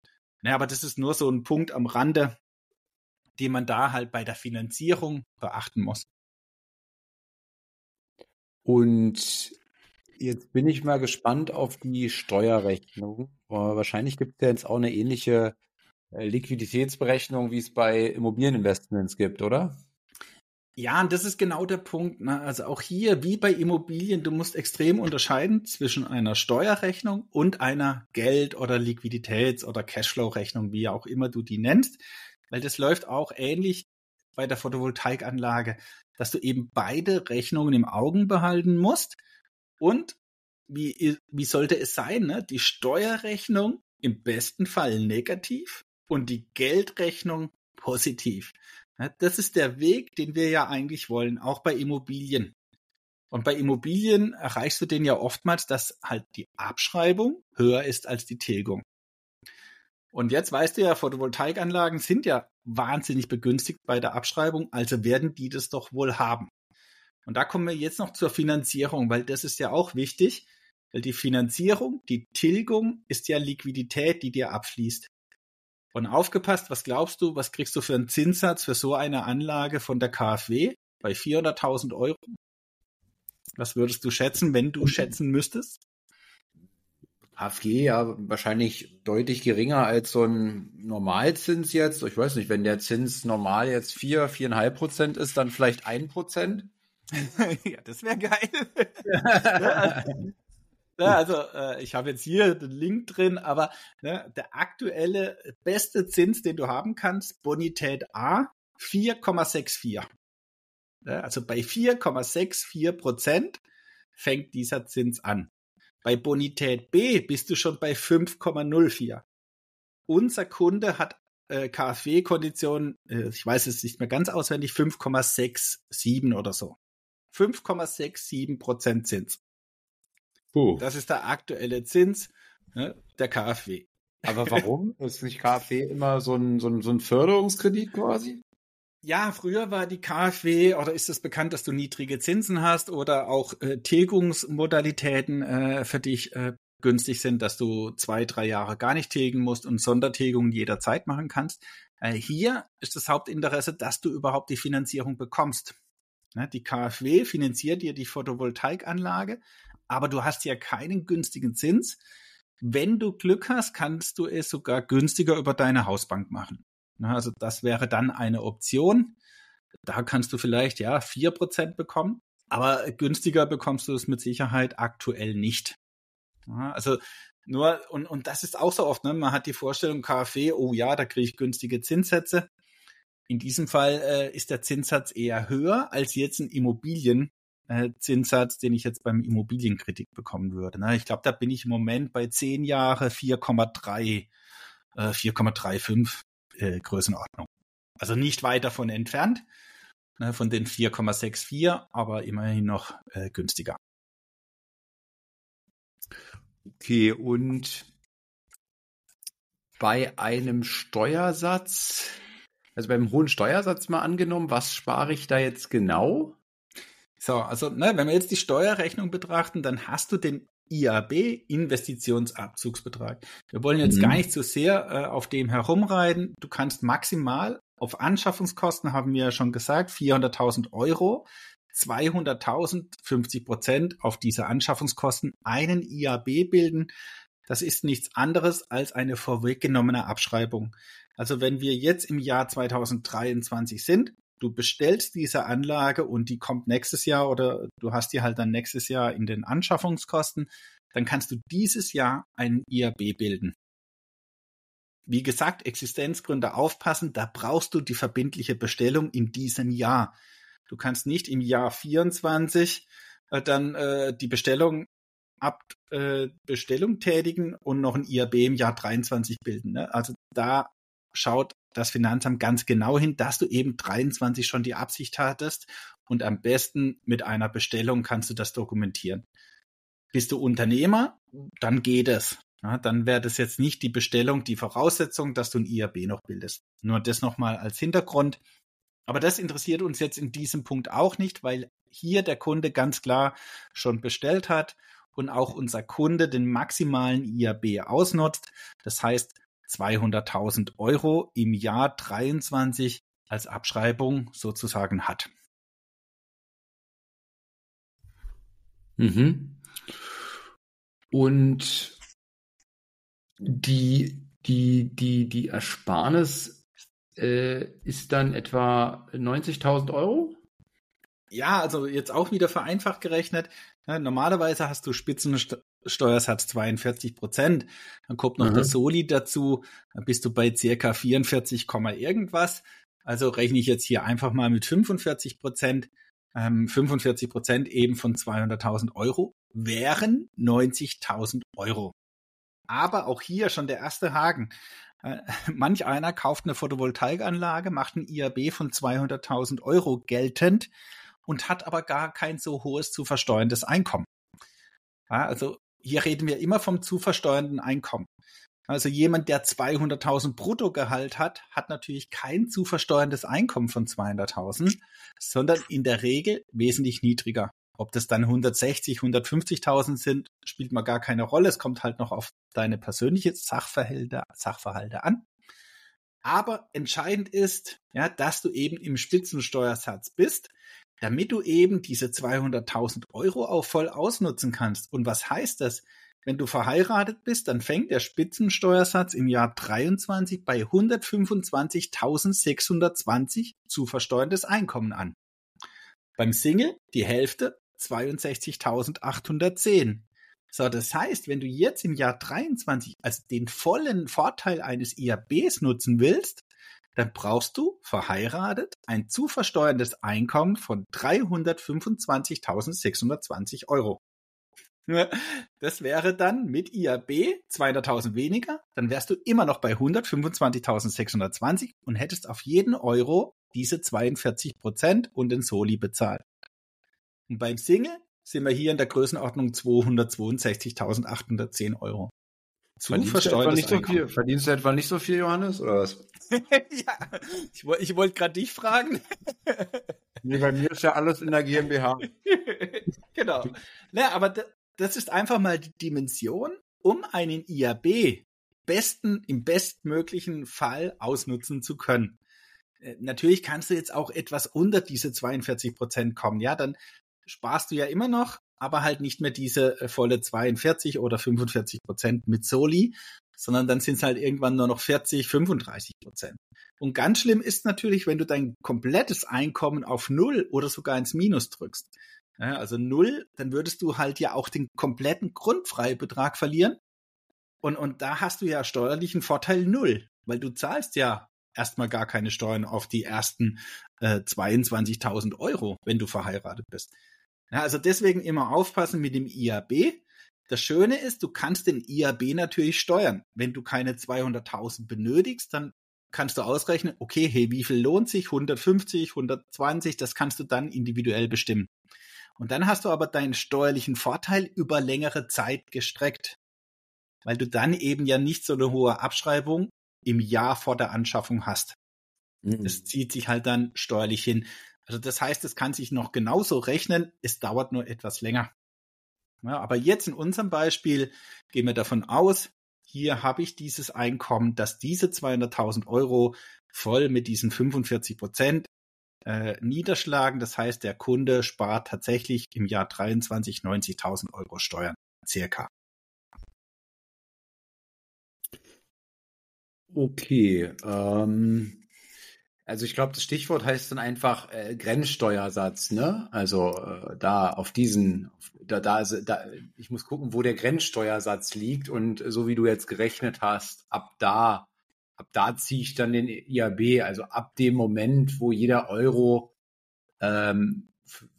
Naja, aber das ist nur so ein Punkt am Rande, den man da halt bei der Finanzierung beachten muss. Und jetzt bin ich mal gespannt auf die Steuerrechnung. Wahrscheinlich gibt es ja jetzt auch eine ähnliche äh, Liquiditätsberechnung, wie es bei Immobilieninvestments gibt, oder? Ja, und das ist genau der Punkt. Ne? Also auch hier, wie bei Immobilien, du musst extrem unterscheiden zwischen einer Steuerrechnung und einer Geld- oder Liquiditäts- oder Cashflow-Rechnung, wie auch immer du die nennst. Weil das läuft auch ähnlich bei der Photovoltaikanlage, dass du eben beide Rechnungen im Augen behalten musst. Und wie, wie sollte es sein? Ne? Die Steuerrechnung im besten Fall negativ und die Geldrechnung positiv. Das ist der Weg, den wir ja eigentlich wollen, auch bei Immobilien. Und bei Immobilien erreichst du den ja oftmals, dass halt die Abschreibung höher ist als die Tilgung. Und jetzt weißt du ja, Photovoltaikanlagen sind ja wahnsinnig begünstigt bei der Abschreibung, also werden die das doch wohl haben. Und da kommen wir jetzt noch zur Finanzierung, weil das ist ja auch wichtig, weil die Finanzierung, die Tilgung ist ja Liquidität, die dir abfließt. Und aufgepasst, was glaubst du, was kriegst du für einen Zinssatz für so eine Anlage von der KfW bei 400.000 Euro? Was würdest du schätzen, wenn du schätzen müsstest? HFG ja wahrscheinlich deutlich geringer als so ein Normalzins jetzt. Ich weiß nicht, wenn der Zins normal jetzt vier, viereinhalb Prozent ist, dann vielleicht ein Prozent. *laughs* ja, das wäre geil. *laughs* ja, also äh, ich habe jetzt hier den Link drin, aber ne, der aktuelle beste Zins, den du haben kannst, Bonität A, 4,64. Ja, also bei 4,64 Prozent fängt dieser Zins an. Bei Bonität B bist du schon bei 5,04. Unser Kunde hat äh, KfW-Konditionen, äh, ich weiß es nicht mehr ganz auswendig, 5,67 oder so. 5,67 Prozent Zins. Puh. Das ist der aktuelle Zins ne, der KfW. Aber warum? *laughs* ist nicht KfW immer so ein, so ein, so ein Förderungskredit quasi? Ja, früher war die KfW oder ist es bekannt, dass du niedrige Zinsen hast oder auch äh, Tilgungsmodalitäten äh, für dich äh, günstig sind, dass du zwei, drei Jahre gar nicht tilgen musst und Sondertilgungen jederzeit machen kannst. Äh, hier ist das Hauptinteresse, dass du überhaupt die Finanzierung bekommst. Ne, die KfW finanziert dir die Photovoltaikanlage, aber du hast ja keinen günstigen Zins. Wenn du Glück hast, kannst du es sogar günstiger über deine Hausbank machen. Also das wäre dann eine Option. Da kannst du vielleicht ja vier Prozent bekommen, aber günstiger bekommst du es mit Sicherheit aktuell nicht. Also nur, und, und das ist auch so oft, ne? man hat die Vorstellung, KfW, oh ja, da kriege ich günstige Zinssätze. In diesem Fall äh, ist der Zinssatz eher höher als jetzt ein Immobilienzinssatz, äh, den ich jetzt beim Immobilienkredit bekommen würde. Ne? Ich glaube, da bin ich im Moment bei zehn Jahre 4,3, äh, 4,35 äh, Größenordnung. Also nicht weit davon entfernt, ne, von den 4,64, aber immerhin noch äh, günstiger. Okay, und bei einem Steuersatz, also beim hohen Steuersatz mal angenommen, was spare ich da jetzt genau? So, also ne, wenn wir jetzt die Steuerrechnung betrachten, dann hast du den IAB, Investitionsabzugsbetrag. Wir wollen jetzt mhm. gar nicht so sehr äh, auf dem herumreiten. Du kannst maximal auf Anschaffungskosten, haben wir ja schon gesagt, 400.000 Euro, 200.000, 50 Prozent auf diese Anschaffungskosten einen IAB bilden. Das ist nichts anderes als eine vorweggenommene Abschreibung. Also wenn wir jetzt im Jahr 2023 sind, du bestellst diese Anlage und die kommt nächstes Jahr oder du hast die halt dann nächstes Jahr in den Anschaffungskosten, dann kannst du dieses Jahr einen IAB bilden. Wie gesagt, Existenzgründe aufpassen, da brauchst du die verbindliche Bestellung in diesem Jahr. Du kannst nicht im Jahr 24 äh, dann äh, die Bestellung ab äh, Bestellung tätigen und noch ein IAB im Jahr 23 bilden. Ne? Also da schaut das Finanzamt ganz genau hin, dass du eben 23 schon die Absicht hattest und am besten mit einer Bestellung kannst du das dokumentieren. Bist du Unternehmer, dann geht es. Ja, dann wäre das jetzt nicht die Bestellung, die Voraussetzung, dass du ein IAB noch bildest. Nur das nochmal als Hintergrund. Aber das interessiert uns jetzt in diesem Punkt auch nicht, weil hier der Kunde ganz klar schon bestellt hat und auch unser Kunde den maximalen IAB ausnutzt. Das heißt, 200.000 Euro im Jahr 23 als Abschreibung sozusagen hat. Mhm. Und die, die, die, die Ersparnis äh, ist dann etwa 90.000 Euro? Ja, also jetzt auch wieder vereinfacht gerechnet. Ja, normalerweise hast du Spitzensteuersatz 42 Prozent. Dann kommt noch mhm. der Soli dazu. Dann bist du bei circa 44, irgendwas. Also rechne ich jetzt hier einfach mal mit 45 Prozent. Ähm, 45 Prozent eben von 200.000 Euro wären 90.000 Euro. Aber auch hier schon der erste Haken. Äh, *laughs* manch einer kauft eine Photovoltaikanlage, macht ein IAB von 200.000 Euro geltend und hat aber gar kein so hohes zu versteuerndes Einkommen. Ja, also hier reden wir immer vom zu versteuernden Einkommen. Also jemand, der 200.000 Bruttogehalt hat, hat natürlich kein zu versteuerndes Einkommen von 200.000, sondern in der Regel wesentlich niedriger. Ob das dann 160, 150.000 sind, spielt mal gar keine Rolle. Es kommt halt noch auf deine persönliche Sachverhalte, Sachverhalte an. Aber entscheidend ist, ja, dass du eben im Spitzensteuersatz bist, damit du eben diese 200.000 Euro auch voll ausnutzen kannst. Und was heißt das? Wenn du verheiratet bist, dann fängt der Spitzensteuersatz im Jahr 23 bei 125.620 zu versteuerndes Einkommen an. Beim Single die Hälfte 62.810. So, das heißt, wenn du jetzt im Jahr 23 also den vollen Vorteil eines IABs nutzen willst, dann brauchst du verheiratet ein zu versteuerndes Einkommen von 325.620 Euro. *laughs* Das wäre dann mit IAB 200.000 weniger, dann wärst du immer noch bei 125.620 und hättest auf jeden Euro diese 42 Prozent und den Soli bezahlt. Und beim Single sind wir hier in der Größenordnung 262.810 Euro. Zu Verdienst du, etwa nicht so viel, Verdienst du etwa nicht so viel, Johannes, oder was? *laughs* ja, ich, ich wollte gerade dich fragen. *laughs* nee, bei mir ist ja alles in der GmbH. *laughs* genau. Na, aber das ist einfach mal die Dimension, um einen IAB besten, im bestmöglichen Fall ausnutzen zu können. Äh, natürlich kannst du jetzt auch etwas unter diese 42 Prozent kommen. Ja, dann sparst du ja immer noch, aber halt nicht mehr diese äh, volle 42 oder 45 Prozent mit Soli, sondern dann sind es halt irgendwann nur noch 40, 35 Prozent. Und ganz schlimm ist natürlich, wenn du dein komplettes Einkommen auf Null oder sogar ins Minus drückst. Ja, also null, dann würdest du halt ja auch den kompletten Grundfreibetrag verlieren. Und, und da hast du ja steuerlichen Vorteil null, weil du zahlst ja erstmal gar keine Steuern auf die ersten äh, 22.000 Euro, wenn du verheiratet bist. Ja, also deswegen immer aufpassen mit dem IAB. Das Schöne ist, du kannst den IAB natürlich steuern. Wenn du keine 200.000 benötigst, dann kannst du ausrechnen, okay, hey, wie viel lohnt sich? 150, 120, das kannst du dann individuell bestimmen. Und dann hast du aber deinen steuerlichen Vorteil über längere Zeit gestreckt, weil du dann eben ja nicht so eine hohe Abschreibung im Jahr vor der Anschaffung hast. Mhm. Das zieht sich halt dann steuerlich hin. Also das heißt, es kann sich noch genauso rechnen, es dauert nur etwas länger. Ja, aber jetzt in unserem Beispiel gehen wir davon aus, hier habe ich dieses Einkommen, dass diese 200.000 Euro voll mit diesen 45 Prozent äh, niederschlagen. Das heißt, der Kunde spart tatsächlich im Jahr 23 90.000 Euro Steuern, circa. Okay, ähm, also ich glaube, das Stichwort heißt dann einfach äh, Grenzsteuersatz, ne? Also äh, da auf diesen, da, da, da, ich muss gucken, wo der Grenzsteuersatz liegt und so wie du jetzt gerechnet hast, ab da ab da ziehe ich dann den IAB, also ab dem Moment, wo jeder Euro ähm,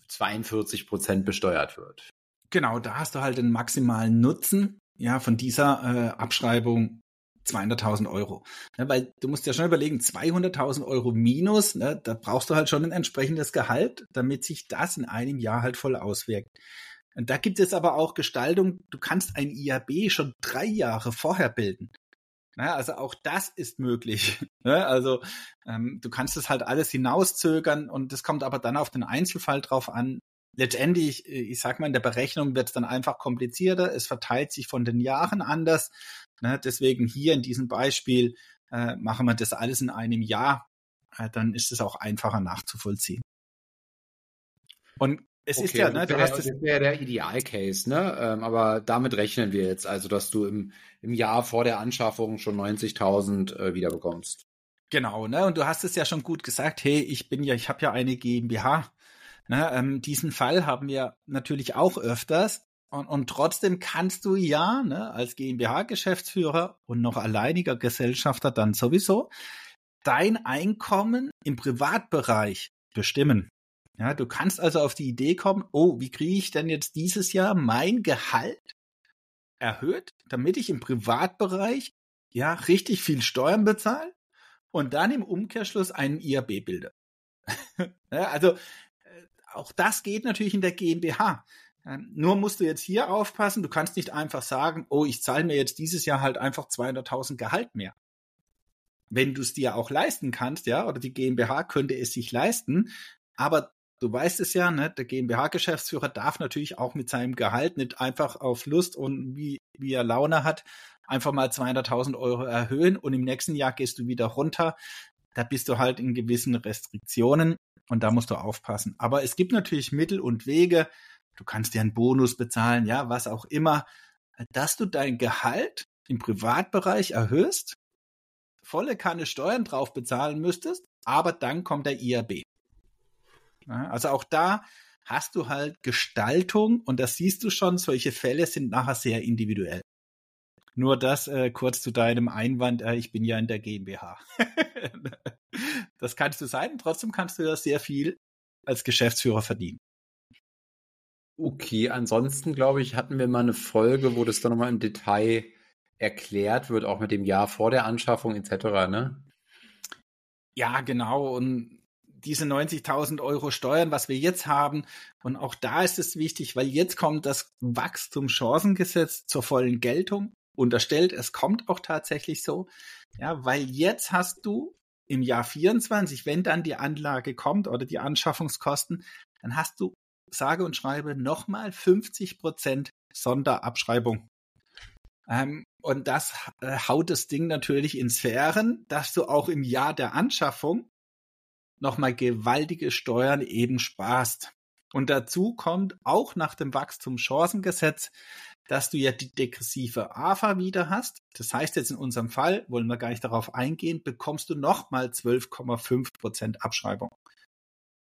42 Prozent besteuert wird. Genau, da hast du halt den maximalen Nutzen ja von dieser äh, Abschreibung 200.000 Euro. Ja, weil du musst ja schon überlegen, 200.000 Euro minus, ne, da brauchst du halt schon ein entsprechendes Gehalt, damit sich das in einem Jahr halt voll auswirkt. Und da gibt es aber auch Gestaltung, du kannst ein IAB schon drei Jahre vorher bilden. Ja, also auch das ist möglich. Ja, *laughs* also ähm, du kannst es halt alles hinauszögern und das kommt aber dann auf den Einzelfall drauf an. Letztendlich, äh, ich sag mal, in der Berechnung wird es dann einfach komplizierter. Es verteilt sich von den Jahren anders. Ne? Deswegen hier in diesem Beispiel äh, machen wir das alles in einem Jahr. Äh, dann ist es auch einfacher nachzuvollziehen. Und es okay, ist ja, ne, du hast das wäre der Idealcase, ne? Ähm, aber damit rechnen wir jetzt, also dass du im, im Jahr vor der Anschaffung schon 90.000 äh, wiederbekommst. Genau, ne? Und du hast es ja schon gut gesagt. Hey, ich bin ja, ich habe ja eine GmbH. Ne? Ähm, diesen Fall haben wir natürlich auch öfters. Und, und trotzdem kannst du ja ne, als GmbH-Geschäftsführer und noch alleiniger Gesellschafter dann sowieso dein Einkommen im Privatbereich bestimmen. Ja, du kannst also auf die Idee kommen, oh, wie kriege ich denn jetzt dieses Jahr mein Gehalt erhöht, damit ich im Privatbereich ja richtig viel Steuern bezahle und dann im Umkehrschluss einen IAB bilde. *laughs* ja, also äh, auch das geht natürlich in der GmbH. Ähm, nur musst du jetzt hier aufpassen, du kannst nicht einfach sagen, oh, ich zahle mir jetzt dieses Jahr halt einfach 200.000 Gehalt mehr. Wenn du es dir auch leisten kannst, ja, oder die GmbH könnte es sich leisten, aber du weißt es ja, ne, der GmbH-Geschäftsführer darf natürlich auch mit seinem Gehalt nicht einfach auf Lust und wie, wie er Laune hat, einfach mal 200.000 Euro erhöhen und im nächsten Jahr gehst du wieder runter. Da bist du halt in gewissen Restriktionen und da musst du aufpassen. Aber es gibt natürlich Mittel und Wege. Du kannst dir einen Bonus bezahlen, ja, was auch immer, dass du dein Gehalt im Privatbereich erhöhst, volle Kanne Steuern drauf bezahlen müsstest, aber dann kommt der IAB. Also auch da hast du halt Gestaltung und das siehst du schon, solche Fälle sind nachher sehr individuell. Nur das äh, kurz zu deinem Einwand, äh, ich bin ja in der GmbH. *laughs* das kannst du sein, trotzdem kannst du ja sehr viel als Geschäftsführer verdienen. Okay, ansonsten glaube ich, hatten wir mal eine Folge, wo das dann nochmal im Detail erklärt wird, auch mit dem Jahr vor der Anschaffung etc., ne? Ja, genau. Und diese 90.000 Euro Steuern, was wir jetzt haben. Und auch da ist es wichtig, weil jetzt kommt das Wachstumschancengesetz zur vollen Geltung. Unterstellt, es kommt auch tatsächlich so. Ja, weil jetzt hast du im Jahr 24, wenn dann die Anlage kommt oder die Anschaffungskosten, dann hast du sage und schreibe nochmal 50 Prozent Sonderabschreibung. Ähm, und das äh, haut das Ding natürlich in Sphären, dass du auch im Jahr der Anschaffung nochmal gewaltige Steuern eben sparst. Und dazu kommt auch nach dem Wachstumschancengesetz, dass du ja die degressive AFA wieder hast. Das heißt jetzt in unserem Fall, wollen wir gar nicht darauf eingehen, bekommst du nochmal 12,5 Prozent Abschreibung.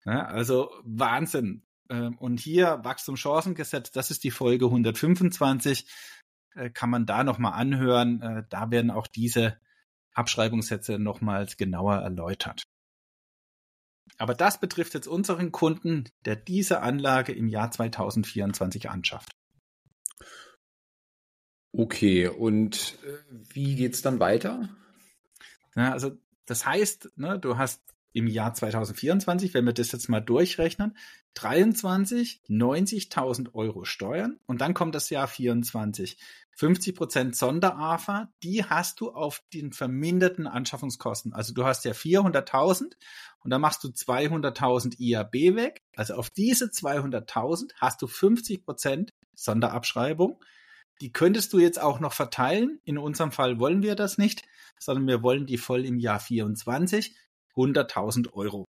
Ja, also Wahnsinn. Ähm, und hier Wachstumschancengesetz, das ist die Folge 125, äh, kann man da nochmal anhören. Äh, da werden auch diese Abschreibungssätze nochmals genauer erläutert. Aber das betrifft jetzt unseren Kunden, der diese Anlage im Jahr 2024 anschafft. Okay, und äh, wie geht's dann weiter? Ja, also das heißt, ne, du hast im Jahr 2024, wenn wir das jetzt mal durchrechnen, 23, 90.000 Euro Steuern und dann kommt das Jahr 24. 50 Prozent Sonderafa, die hast du auf den verminderten Anschaffungskosten. Also du hast ja 400.000 und dann machst du 200.000 IAB weg. Also auf diese 200.000 hast du 50 Prozent Sonderabschreibung. Die könntest du jetzt auch noch verteilen. In unserem Fall wollen wir das nicht, sondern wir wollen die voll im Jahr 24. 100.000 Euro.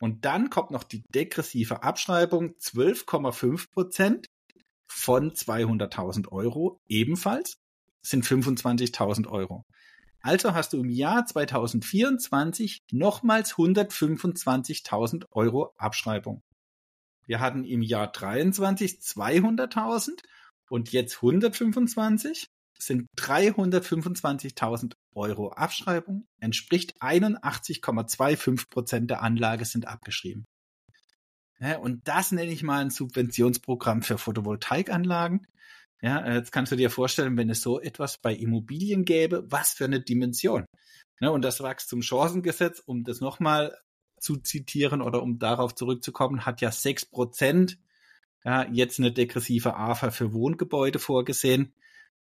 Und dann kommt noch die degressive Abschreibung 12,5 Prozent von 200.000 Euro ebenfalls sind 25.000 Euro. Also hast du im Jahr 2024 nochmals 125.000 Euro Abschreibung. Wir hatten im Jahr 23 200.000 und jetzt 125 sind 325.000 Euro Abschreibung, entspricht 81,25 Prozent der Anlage sind abgeschrieben. Ja, und das nenne ich mal ein Subventionsprogramm für Photovoltaikanlagen. Ja, jetzt kannst du dir vorstellen, wenn es so etwas bei Immobilien gäbe, was für eine Dimension. Ja, und das Wachstumschancengesetz, um das nochmal zu zitieren oder um darauf zurückzukommen, hat ja sechs Prozent ja, jetzt eine degressive AFA für Wohngebäude vorgesehen.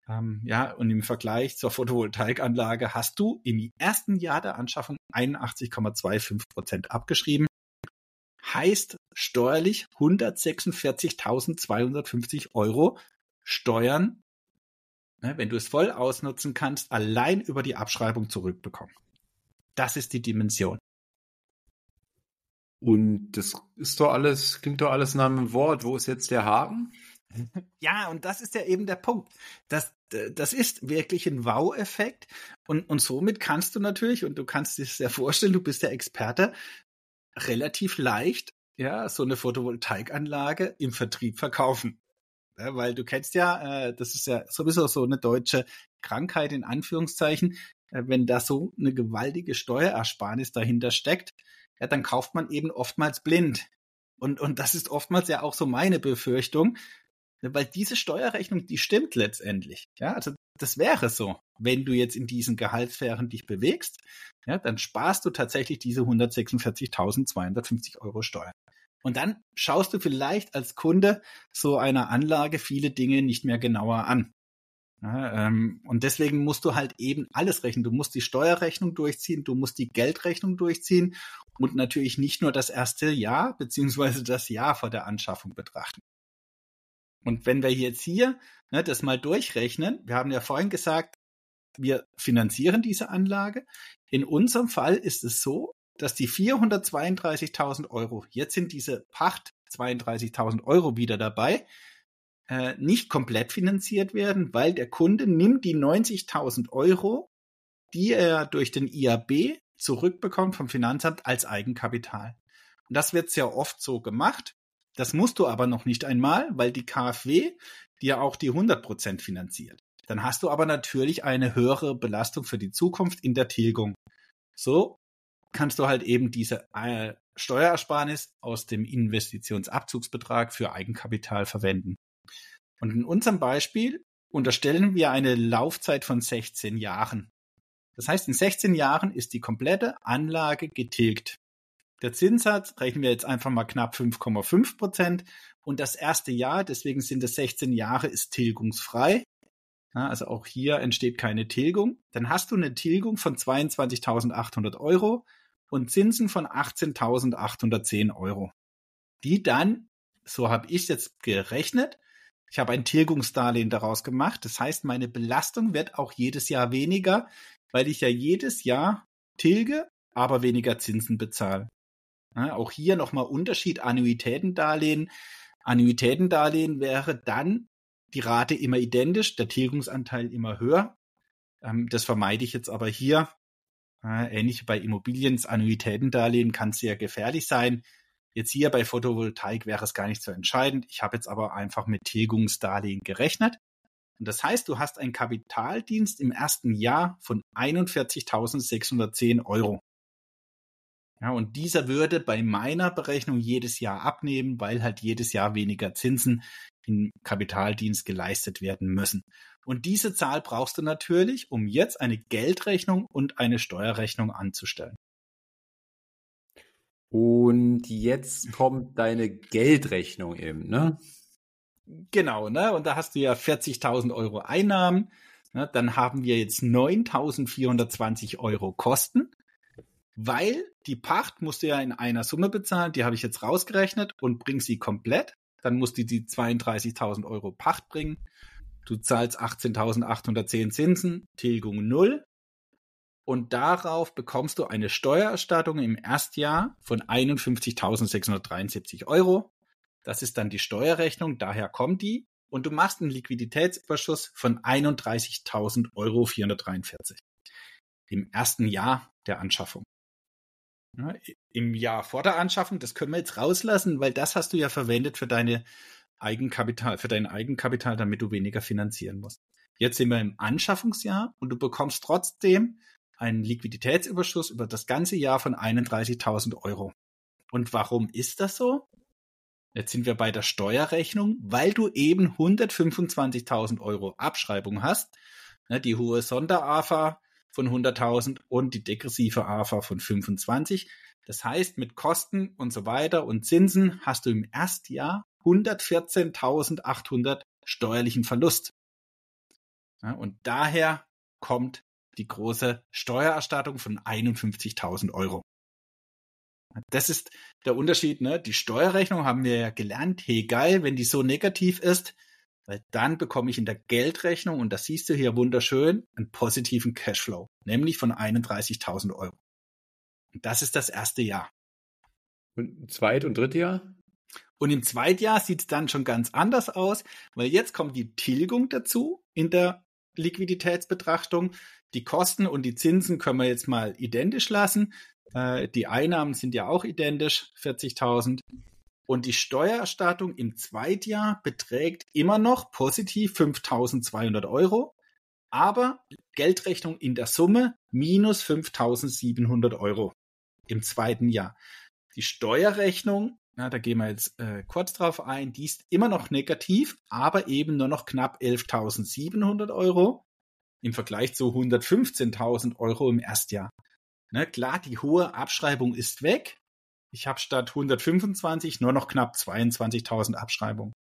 Ähm, ja, und im Vergleich zur Photovoltaikanlage hast du im ersten Jahr der Anschaffung 81,25 Prozent abgeschrieben. Heißt steuerlich 146.250 Euro Steuern, ne, wenn du es voll ausnutzen kannst, allein über die Abschreibung zurückbekommen. Das ist die Dimension. Und das ist doch alles, klingt doch alles nach einem Wort. Wo ist jetzt der Haken? Ja, und das ist ja eben der Punkt. Das, das ist wirklich ein Wow-Effekt. Und, und somit kannst du natürlich, und du kannst dir sehr vorstellen, du bist der Experte, relativ leicht, ja, so eine Photovoltaikanlage im Vertrieb verkaufen. Ja, weil du kennst ja, äh, das ist ja sowieso so eine deutsche Krankheit in Anführungszeichen, äh, wenn da so eine gewaltige Steuerersparnis dahinter steckt, ja, dann kauft man eben oftmals blind. Und, und das ist oftmals ja auch so meine Befürchtung, weil diese Steuerrechnung, die stimmt letztendlich. Ja, also das wäre so, wenn du jetzt in diesen Gehaltssphären dich bewegst, ja, dann sparst du tatsächlich diese 146.250 Euro Steuern. Und dann schaust du vielleicht als Kunde so einer Anlage viele Dinge nicht mehr genauer an. Ja, ähm, und deswegen musst du halt eben alles rechnen. Du musst die Steuerrechnung durchziehen, du musst die Geldrechnung durchziehen und natürlich nicht nur das erste Jahr beziehungsweise das Jahr vor der Anschaffung betrachten. Und wenn wir jetzt hier ne, das mal durchrechnen, wir haben ja vorhin gesagt, wir finanzieren diese Anlage. In unserem Fall ist es so, dass die 432.000 Euro, jetzt sind diese Pacht 32.000 Euro wieder dabei, äh, nicht komplett finanziert werden, weil der Kunde nimmt die 90.000 Euro, die er durch den IAB zurückbekommt vom Finanzamt als Eigenkapital. Und das wird sehr oft so gemacht. Das musst du aber noch nicht einmal, weil die KfW dir auch die 100 Prozent finanziert. Dann hast du aber natürlich eine höhere Belastung für die Zukunft in der Tilgung. So kannst du halt eben diese äh, Steuerersparnis aus dem Investitionsabzugsbetrag für Eigenkapital verwenden. Und in unserem Beispiel unterstellen wir eine Laufzeit von 16 Jahren. Das heißt, in 16 Jahren ist die komplette Anlage getilgt. Der Zinssatz rechnen wir jetzt einfach mal knapp 5,5 Prozent und das erste Jahr, deswegen sind es 16 Jahre, ist tilgungsfrei. Also auch hier entsteht keine Tilgung. Dann hast du eine Tilgung von 22.800 Euro und Zinsen von 18.810 Euro. Die dann, so habe ich jetzt gerechnet, ich habe ein Tilgungsdarlehen daraus gemacht. Das heißt, meine Belastung wird auch jedes Jahr weniger, weil ich ja jedes Jahr tilge, aber weniger Zinsen bezahle. Ja, auch hier nochmal Unterschied Annuitätendarlehen. Annuitätendarlehen wäre dann die Rate immer identisch, der Tilgungsanteil immer höher. Ähm, das vermeide ich jetzt aber hier. Äh, ähnlich bei Immobilien, Annuitätendarlehen kann sehr gefährlich sein. Jetzt hier bei Photovoltaik wäre es gar nicht so entscheidend. Ich habe jetzt aber einfach mit Tilgungsdarlehen gerechnet. Und das heißt, du hast einen Kapitaldienst im ersten Jahr von 41.610 Euro. Ja, und dieser würde bei meiner Berechnung jedes Jahr abnehmen, weil halt jedes Jahr weniger Zinsen im Kapitaldienst geleistet werden müssen. Und diese Zahl brauchst du natürlich, um jetzt eine Geldrechnung und eine Steuerrechnung anzustellen. Und jetzt kommt deine Geldrechnung eben, ne? Genau, ne? Und da hast du ja 40.000 Euro Einnahmen. Ne? Dann haben wir jetzt 9.420 Euro Kosten weil die Pacht musst du ja in einer Summe bezahlen, die habe ich jetzt rausgerechnet und bring sie komplett. Dann musst du die 32.000 Euro Pacht bringen. Du zahlst 18.810 Zinsen, Tilgung null. Und darauf bekommst du eine Steuererstattung im Erstjahr von 51.673 Euro. Das ist dann die Steuerrechnung, daher kommt die. Und du machst einen Liquiditätsüberschuss von 31.000 Euro 443 im ersten Jahr der Anschaffung. Ja, Im Jahr vor der Anschaffung, das können wir jetzt rauslassen, weil das hast du ja verwendet für deine Eigenkapital, für dein Eigenkapital, damit du weniger finanzieren musst. Jetzt sind wir im Anschaffungsjahr und du bekommst trotzdem einen Liquiditätsüberschuss über das ganze Jahr von 31.000 Euro. Und warum ist das so? Jetzt sind wir bei der Steuerrechnung, weil du eben 125.000 Euro Abschreibung hast, ne, die hohe Sonderafa von 100.000 und die degressive AFA von 25. Das heißt, mit Kosten und so weiter und Zinsen hast du im Erstjahr 114.800 steuerlichen Verlust. Ja, und daher kommt die große Steuererstattung von 51.000 Euro. Das ist der Unterschied. Ne? Die Steuerrechnung haben wir ja gelernt. Hey, geil, wenn die so negativ ist, weil dann bekomme ich in der Geldrechnung, und das siehst du hier wunderschön, einen positiven Cashflow, nämlich von 31.000 Euro. Und das ist das erste Jahr. Und zweit und dritte Jahr? Und im Zweitjahr sieht es dann schon ganz anders aus, weil jetzt kommt die Tilgung dazu in der Liquiditätsbetrachtung. Die Kosten und die Zinsen können wir jetzt mal identisch lassen. Äh, die Einnahmen sind ja auch identisch, 40.000. Und die Steuererstattung im Zweitjahr beträgt immer noch positiv 5200 Euro, aber Geldrechnung in der Summe minus 5700 Euro im zweiten Jahr. Die Steuerrechnung na, da gehen wir jetzt äh, kurz drauf ein, die ist immer noch negativ, aber eben nur noch knapp 11.700 Euro im Vergleich zu 115.000 Euro im Erstjahr. Ne, klar, die hohe Abschreibung ist weg. Ich habe statt 125 nur noch knapp 22.000 Abschreibungen.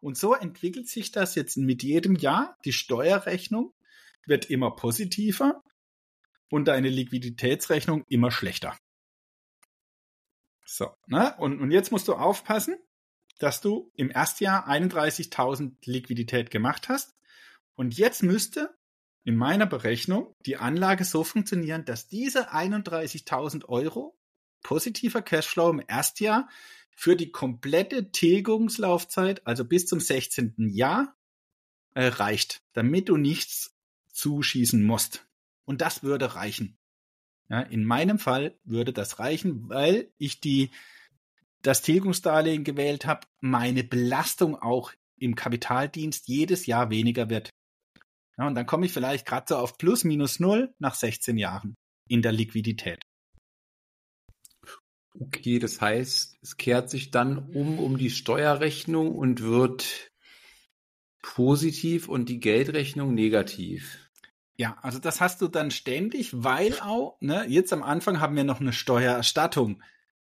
Und so entwickelt sich das jetzt mit jedem Jahr. Die Steuerrechnung wird immer positiver und deine Liquiditätsrechnung immer schlechter. So, ne? Und, und jetzt musst du aufpassen, dass du im Erstjahr 31.000 Liquidität gemacht hast. Und jetzt müsste in meiner Berechnung die Anlage so funktionieren, dass diese 31.000 Euro positiver Cashflow im Erstjahr für die komplette Tilgungslaufzeit, also bis zum 16. Jahr, äh, reicht, damit du nichts zuschießen musst. Und das würde reichen. Ja, in meinem Fall würde das reichen, weil ich die, das Tilgungsdarlehen gewählt habe, meine Belastung auch im Kapitaldienst jedes Jahr weniger wird. Ja, und dann komme ich vielleicht gerade so auf plus minus null nach 16 Jahren in der Liquidität. Okay, das heißt, es kehrt sich dann um um die Steuerrechnung und wird positiv und die Geldrechnung negativ. Ja, also das hast du dann ständig, weil auch, ne, jetzt am Anfang haben wir noch eine Steuererstattung.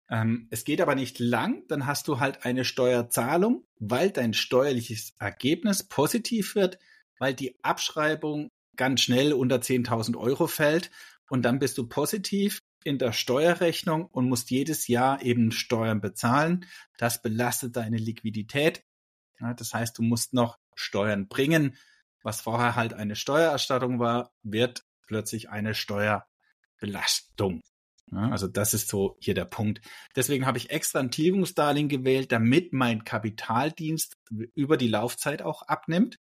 Ähm, es geht aber nicht lang, dann hast du halt eine Steuerzahlung, weil dein steuerliches Ergebnis positiv wird, weil die Abschreibung ganz schnell unter 10.000 Euro fällt und dann bist du positiv in der Steuerrechnung und musst jedes Jahr eben Steuern bezahlen. Das belastet deine Liquidität. Ja, das heißt, du musst noch Steuern bringen was vorher halt eine Steuererstattung war, wird plötzlich eine Steuerbelastung. Ja, also das ist so hier der Punkt. Deswegen habe ich extra ein Tilgungsdarlehen gewählt, damit mein Kapitaldienst über die Laufzeit auch abnimmt.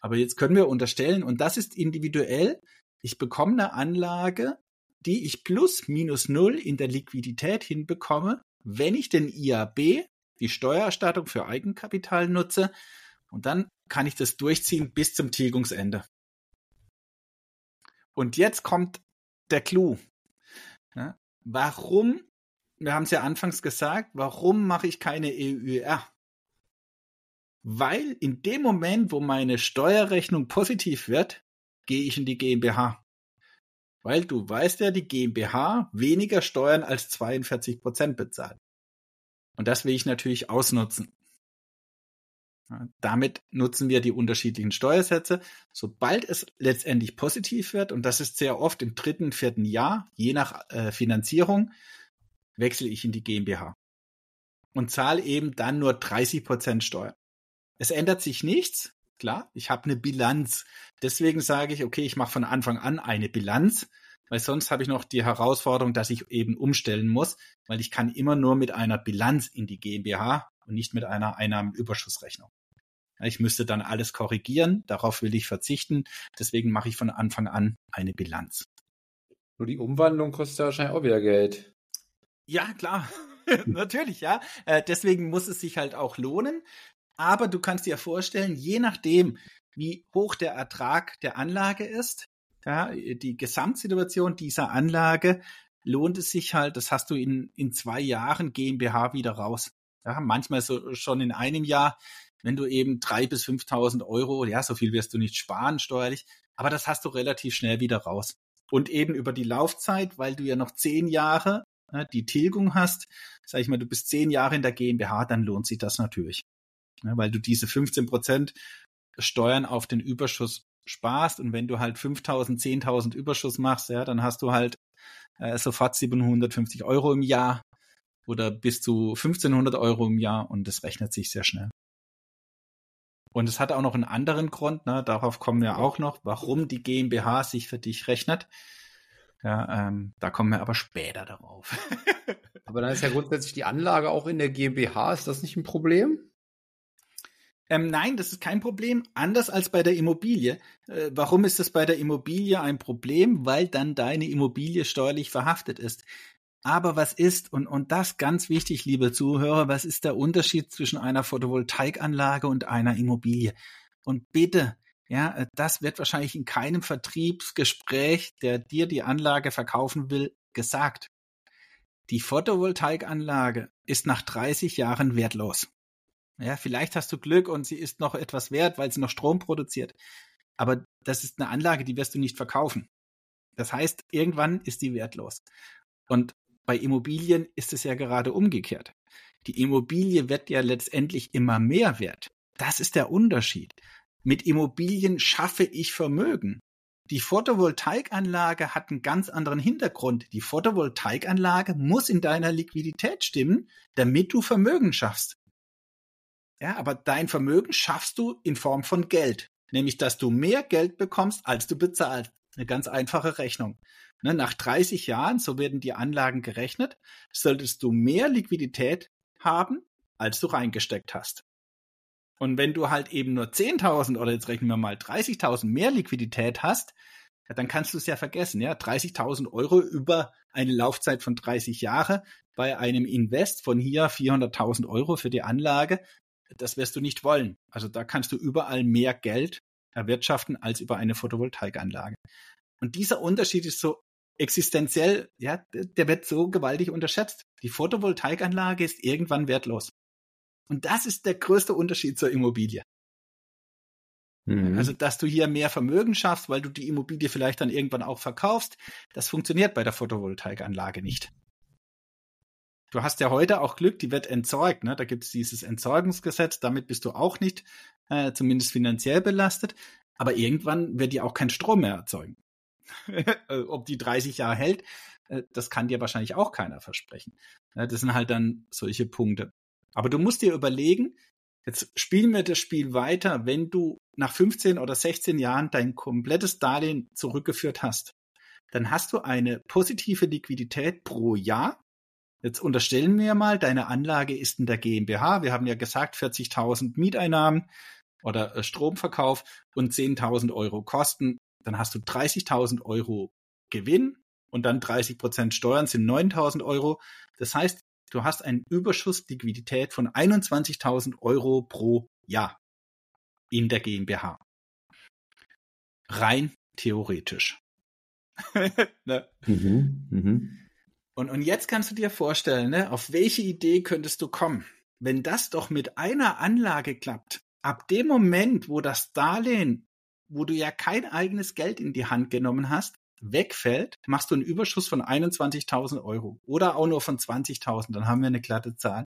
Aber jetzt können wir unterstellen, und das ist individuell, ich bekomme eine Anlage, die ich plus minus null in der Liquidität hinbekomme, wenn ich den IAB, die Steuererstattung für Eigenkapital nutze. Und dann kann ich das durchziehen bis zum Tilgungsende. Und jetzt kommt der Clou. Warum, wir haben es ja anfangs gesagt, warum mache ich keine EUR? Weil in dem Moment, wo meine Steuerrechnung positiv wird, gehe ich in die GmbH. Weil du weißt ja, die GmbH weniger Steuern als 42 Prozent bezahlt. Und das will ich natürlich ausnutzen. Damit nutzen wir die unterschiedlichen Steuersätze. Sobald es letztendlich positiv wird, und das ist sehr oft im dritten, vierten Jahr, je nach äh, Finanzierung, wechsle ich in die GmbH und zahle eben dann nur 30 Prozent Steuer. Es ändert sich nichts. Klar, ich habe eine Bilanz. Deswegen sage ich, okay, ich mache von Anfang an eine Bilanz, weil sonst habe ich noch die Herausforderung, dass ich eben umstellen muss, weil ich kann immer nur mit einer Bilanz in die GmbH und nicht mit einer Einnahmenüberschussrechnung. Ich müsste dann alles korrigieren, darauf will ich verzichten. Deswegen mache ich von Anfang an eine Bilanz. Nur die Umwandlung kostet ja wahrscheinlich auch wieder Geld. Ja, klar. *laughs* Natürlich, ja. Äh, deswegen muss es sich halt auch lohnen. Aber du kannst dir vorstellen, je nachdem, wie hoch der Ertrag der Anlage ist, ja, die Gesamtsituation dieser Anlage, lohnt es sich halt, das hast du in, in zwei Jahren GmbH wieder raus. Ja, manchmal so schon in einem Jahr wenn du eben drei bis 5.000 Euro, ja, so viel wirst du nicht sparen steuerlich, aber das hast du relativ schnell wieder raus. Und eben über die Laufzeit, weil du ja noch zehn Jahre ja, die Tilgung hast, sag ich mal, du bist zehn Jahre in der GmbH, dann lohnt sich das natürlich. Ja, weil du diese 15 Prozent Steuern auf den Überschuss sparst und wenn du halt 5.000, 10.000 Überschuss machst, ja, dann hast du halt äh, sofort 750 Euro im Jahr oder bis zu 1500 Euro im Jahr und das rechnet sich sehr schnell. Und es hat auch noch einen anderen Grund, ne? darauf kommen wir auch noch, warum die GmbH sich für dich rechnet. Ja, ähm, da kommen wir aber später darauf. *laughs* aber dann ist ja grundsätzlich die Anlage auch in der GmbH. Ist das nicht ein Problem? Ähm, nein, das ist kein Problem. Anders als bei der Immobilie. Äh, warum ist das bei der Immobilie ein Problem? Weil dann deine Immobilie steuerlich verhaftet ist. Aber was ist, und, und das ganz wichtig, liebe Zuhörer, was ist der Unterschied zwischen einer Photovoltaikanlage und einer Immobilie? Und bitte, ja, das wird wahrscheinlich in keinem Vertriebsgespräch, der dir die Anlage verkaufen will, gesagt. Die Photovoltaikanlage ist nach 30 Jahren wertlos. Ja, vielleicht hast du Glück und sie ist noch etwas wert, weil sie noch Strom produziert. Aber das ist eine Anlage, die wirst du nicht verkaufen. Das heißt, irgendwann ist die wertlos. Und bei Immobilien ist es ja gerade umgekehrt. Die Immobilie wird ja letztendlich immer mehr wert. Das ist der Unterschied. Mit Immobilien schaffe ich Vermögen. Die Photovoltaikanlage hat einen ganz anderen Hintergrund. Die Photovoltaikanlage muss in deiner Liquidität stimmen, damit du Vermögen schaffst. Ja, aber dein Vermögen schaffst du in Form von Geld. Nämlich, dass du mehr Geld bekommst, als du bezahlst. Eine ganz einfache Rechnung. Ne, nach 30 Jahren, so werden die Anlagen gerechnet, solltest du mehr Liquidität haben, als du reingesteckt hast. Und wenn du halt eben nur 10.000 oder jetzt rechnen wir mal 30.000 mehr Liquidität hast, ja, dann kannst du es ja vergessen, ja, 30.000 Euro über eine Laufzeit von 30 Jahre bei einem Invest von hier 400.000 Euro für die Anlage, das wirst du nicht wollen. Also da kannst du überall mehr Geld erwirtschaften als über eine Photovoltaikanlage. Und dieser Unterschied ist so existenziell, ja, der wird so gewaltig unterschätzt. Die Photovoltaikanlage ist irgendwann wertlos. Und das ist der größte Unterschied zur Immobilie. Mhm. Also, dass du hier mehr Vermögen schaffst, weil du die Immobilie vielleicht dann irgendwann auch verkaufst, das funktioniert bei der Photovoltaikanlage nicht. Du hast ja heute auch Glück, die wird entsorgt. Ne? Da gibt es dieses Entsorgungsgesetz, damit bist du auch nicht äh, zumindest finanziell belastet. Aber irgendwann wird die auch kein Strom mehr erzeugen. *laughs* Äh, ob die 30 Jahre hält, äh, das kann dir wahrscheinlich auch keiner versprechen. Das sind halt dann solche Punkte. Aber du musst dir überlegen, jetzt spielen wir das Spiel weiter, wenn du nach 15 oder 16 Jahren dein komplettes Darlehen zurückgeführt hast. Dann hast du eine positive Liquidität pro Jahr. Jetzt unterstellen wir mal, deine Anlage ist in der GmbH. Wir haben ja gesagt, 40.000 Mieteinnahmen oder äh, Stromverkauf und 10.000 Euro Kosten. Dann hast du 30.000 Euro Gewinn und dann 30 Prozent Steuern sind 9.000 Euro. Das heißt, du hast einen Überschuss Liquidität von 21.000 Euro pro Jahr in der GmbH. Rein theoretisch. *laughs* ne? mhm, mhm. Und, und jetzt kannst du dir vorstellen, ne, auf welche Idee könntest du kommen? Wenn das doch mit einer Anlage klappt, ab dem Moment, wo das Darlehen, wo du ja kein eigenes Geld in die Hand genommen hast, wegfällt, machst du einen Überschuss von 21.000 Euro oder auch nur von 20.000, dann haben wir eine glatte Zahl.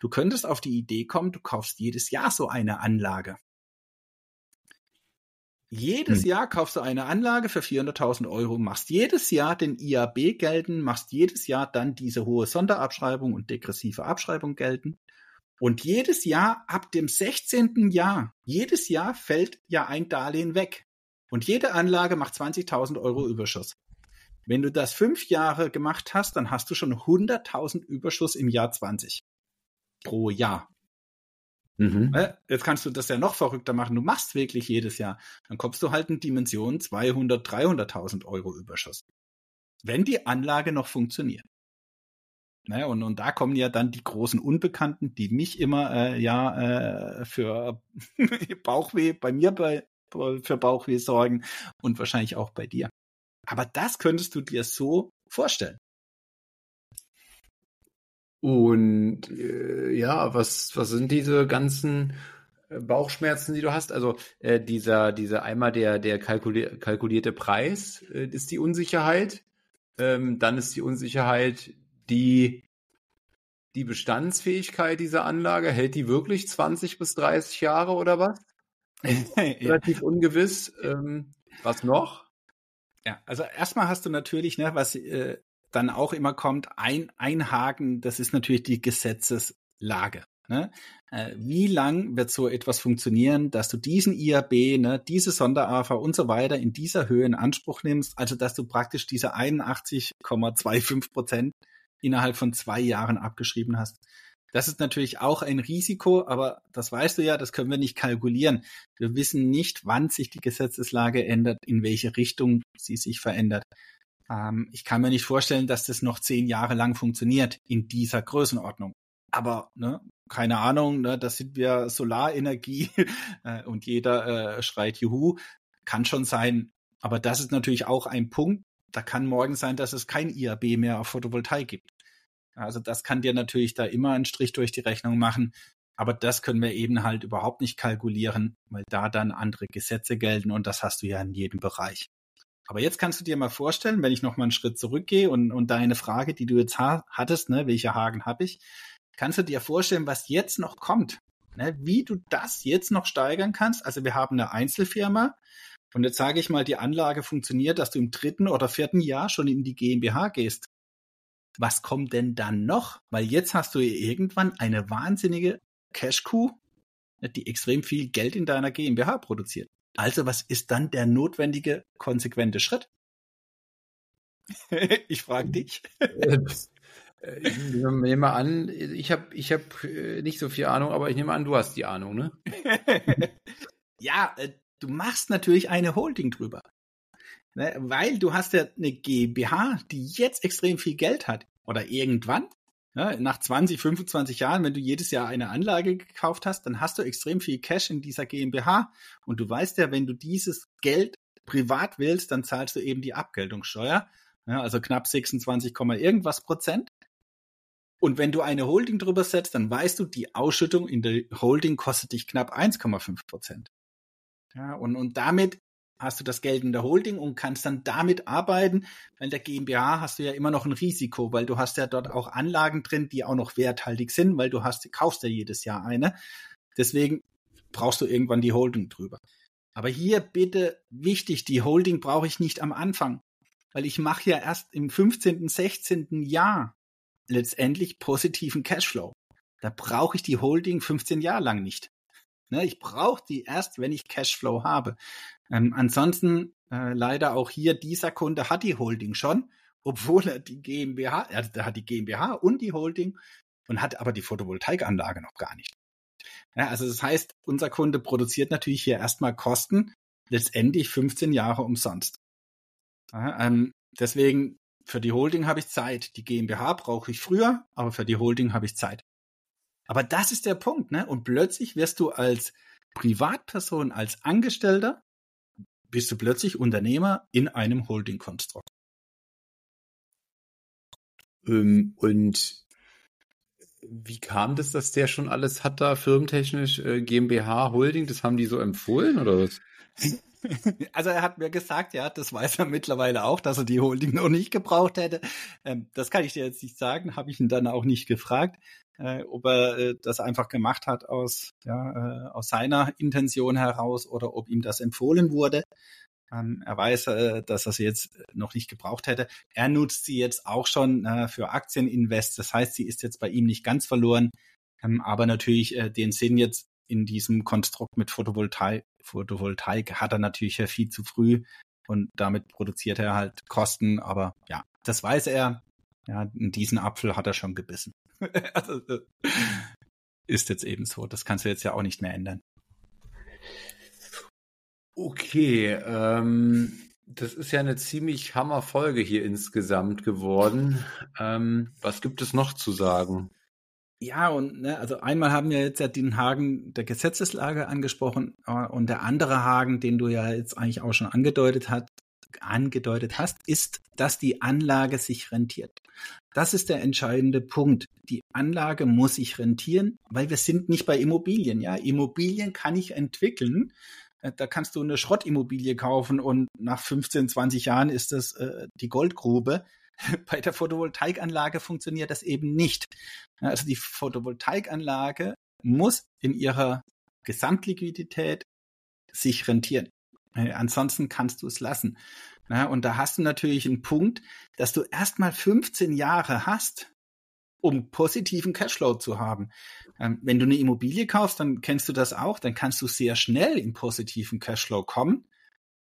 Du könntest auf die Idee kommen, du kaufst jedes Jahr so eine Anlage. Jedes hm. Jahr kaufst du eine Anlage für 400.000 Euro, machst jedes Jahr den IAB gelten, machst jedes Jahr dann diese hohe Sonderabschreibung und degressive Abschreibung gelten. Und jedes Jahr ab dem 16. Jahr, jedes Jahr fällt ja ein Darlehen weg. Und jede Anlage macht 20.000 Euro Überschuss. Wenn du das fünf Jahre gemacht hast, dann hast du schon 100.000 Überschuss im Jahr 20 pro Jahr. Mhm. Jetzt kannst du das ja noch verrückter machen. Du machst wirklich jedes Jahr. Dann kommst du halt in Dimensionen 200, 300.000 Euro Überschuss. Wenn die Anlage noch funktioniert. Naja, und, und da kommen ja dann die großen Unbekannten, die mich immer äh, ja äh, für *laughs* Bauchweh bei mir bei für Bauchweh sorgen und wahrscheinlich auch bei dir. Aber das könntest du dir so vorstellen. Und äh, ja, was, was sind diese ganzen äh, Bauchschmerzen, die du hast? Also äh, dieser, dieser einmal der, der kalkulier kalkulierte Preis äh, ist die Unsicherheit. Ähm, dann ist die Unsicherheit die, die Bestandsfähigkeit dieser Anlage. Hält die wirklich 20 bis 30 Jahre oder was? *laughs* Relativ ungewiss. Ähm, was noch? Ja, also erstmal hast du natürlich, ne, was äh, dann auch immer kommt, ein, ein Haken, das ist natürlich die Gesetzeslage. Ne? Äh, wie lang wird so etwas funktionieren, dass du diesen IAB, ne, diese Sonderafa und so weiter in dieser Höhe in Anspruch nimmst, also dass du praktisch diese 81,25 Prozent innerhalb von zwei Jahren abgeschrieben hast. Das ist natürlich auch ein Risiko, aber das weißt du ja, das können wir nicht kalkulieren. Wir wissen nicht, wann sich die Gesetzeslage ändert, in welche Richtung sie sich verändert. Ähm, ich kann mir nicht vorstellen, dass das noch zehn Jahre lang funktioniert in dieser Größenordnung. Aber ne, keine Ahnung, ne, das sind wir Solarenergie *laughs* äh, und jeder äh, schreit Juhu. Kann schon sein. Aber das ist natürlich auch ein Punkt. Da kann morgen sein, dass es kein IAB mehr auf Photovoltaik gibt. Also das kann dir natürlich da immer einen Strich durch die Rechnung machen. Aber das können wir eben halt überhaupt nicht kalkulieren, weil da dann andere Gesetze gelten und das hast du ja in jedem Bereich. Aber jetzt kannst du dir mal vorstellen, wenn ich noch mal einen Schritt zurückgehe und, und deine Frage, die du jetzt ha hattest, ne, welche Haken habe ich, kannst du dir vorstellen, was jetzt noch kommt, ne, wie du das jetzt noch steigern kannst. Also wir haben eine Einzelfirma und jetzt sage ich mal, die Anlage funktioniert, dass du im dritten oder vierten Jahr schon in die GmbH gehst. Was kommt denn dann noch? Weil jetzt hast du irgendwann eine wahnsinnige Cash-Coup, die extrem viel Geld in deiner GmbH produziert. Also was ist dann der notwendige, konsequente Schritt? *laughs* ich frage dich. Ich nehme an, ich habe ich hab äh, nicht so viel Ahnung, aber ich nehme an, du hast die Ahnung, ne? *laughs* ja, äh, du machst natürlich eine Holding drüber. Ne? Weil du hast ja eine GmbH, die jetzt extrem viel Geld hat. Oder irgendwann ja, nach 20, 25 Jahren, wenn du jedes Jahr eine Anlage gekauft hast, dann hast du extrem viel Cash in dieser GmbH. Und du weißt ja, wenn du dieses Geld privat willst, dann zahlst du eben die Abgeltungssteuer. Ja, also knapp 26, irgendwas Prozent. Und wenn du eine Holding drüber setzt, dann weißt du, die Ausschüttung in der Holding kostet dich knapp 1,5 Prozent. Ja, und, und damit hast du das Geld in der Holding und kannst dann damit arbeiten. Weil der GmbH hast du ja immer noch ein Risiko, weil du hast ja dort auch Anlagen drin, die auch noch werthaltig sind, weil du hast, kaufst ja jedes Jahr eine. Deswegen brauchst du irgendwann die Holding drüber. Aber hier bitte wichtig, die Holding brauche ich nicht am Anfang, weil ich mache ja erst im 15., 16. Jahr letztendlich positiven Cashflow. Da brauche ich die Holding 15 Jahre lang nicht. Ne, ich brauche die erst, wenn ich Cashflow habe. Ähm, ansonsten äh, leider auch hier, dieser Kunde hat die Holding schon, obwohl er die GmbH, er hat die GmbH und die Holding und hat aber die Photovoltaikanlage noch gar nicht. Ja, also das heißt, unser Kunde produziert natürlich hier erstmal Kosten, letztendlich 15 Jahre umsonst. Ja, ähm, deswegen, für die Holding habe ich Zeit. Die GmbH brauche ich früher, aber für die Holding habe ich Zeit. Aber das ist der Punkt, ne? Und plötzlich wirst du als Privatperson, als Angestellter, bist du plötzlich Unternehmer in einem Holding-Konstrukt. Ähm, und wie kam das, dass der schon alles hat da, firmentechnisch, äh, GmbH, Holding, das haben die so empfohlen oder was? *laughs* Also er hat mir gesagt, ja, das weiß er mittlerweile auch, dass er die Holding noch nicht gebraucht hätte. Ähm, das kann ich dir jetzt nicht sagen, habe ich ihn dann auch nicht gefragt äh, ob er äh, das einfach gemacht hat aus, ja, äh, aus seiner Intention heraus oder ob ihm das empfohlen wurde. Ähm, er weiß, äh, dass er sie jetzt noch nicht gebraucht hätte. Er nutzt sie jetzt auch schon äh, für Aktieninvest. Das heißt, sie ist jetzt bei ihm nicht ganz verloren. Ähm, aber natürlich äh, den Sinn jetzt in diesem Konstrukt mit Photovoltaik, Photovoltaik hat er natürlich viel zu früh und damit produziert er halt Kosten. Aber ja, das weiß er. Ja, in diesen Apfel hat er schon gebissen. *laughs* also, äh, ist jetzt eben so. Das kannst du jetzt ja auch nicht mehr ändern. Okay, ähm, das ist ja eine ziemlich hammer Folge hier insgesamt geworden. Ähm, was gibt es noch zu sagen? Ja, und ne, also einmal haben wir jetzt ja den Haken der Gesetzeslage angesprochen äh, und der andere Haken, den du ja jetzt eigentlich auch schon angedeutet hast, angedeutet hast, ist, dass die Anlage sich rentiert. Das ist der entscheidende Punkt. Die Anlage muss sich rentieren, weil wir sind nicht bei Immobilien. Ja, Immobilien kann ich entwickeln. Äh, da kannst du eine Schrottimmobilie kaufen und nach 15, 20 Jahren ist das äh, die Goldgrube. *laughs* Bei der Photovoltaikanlage funktioniert das eben nicht. Also die Photovoltaikanlage muss in ihrer Gesamtliquidität sich rentieren. Äh, ansonsten kannst du es lassen. Ja, und da hast du natürlich einen Punkt, dass du erstmal 15 Jahre hast, um positiven Cashflow zu haben. Ähm, wenn du eine Immobilie kaufst, dann kennst du das auch, dann kannst du sehr schnell in positiven Cashflow kommen.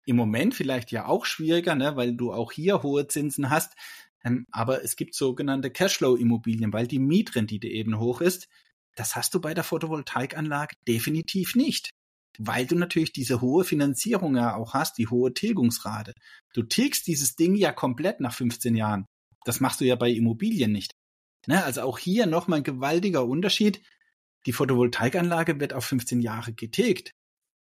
Im Moment vielleicht ja auch schwieriger, ne, weil du auch hier hohe Zinsen hast. Ähm, aber es gibt sogenannte Cashflow-Immobilien, weil die Mietrendite eben hoch ist. Das hast du bei der Photovoltaikanlage definitiv nicht weil du natürlich diese hohe Finanzierung ja auch hast, die hohe Tilgungsrate. Du tilgst dieses Ding ja komplett nach 15 Jahren. Das machst du ja bei Immobilien nicht. Ne? Also auch hier nochmal ein gewaltiger Unterschied. Die Photovoltaikanlage wird auf 15 Jahre getilgt.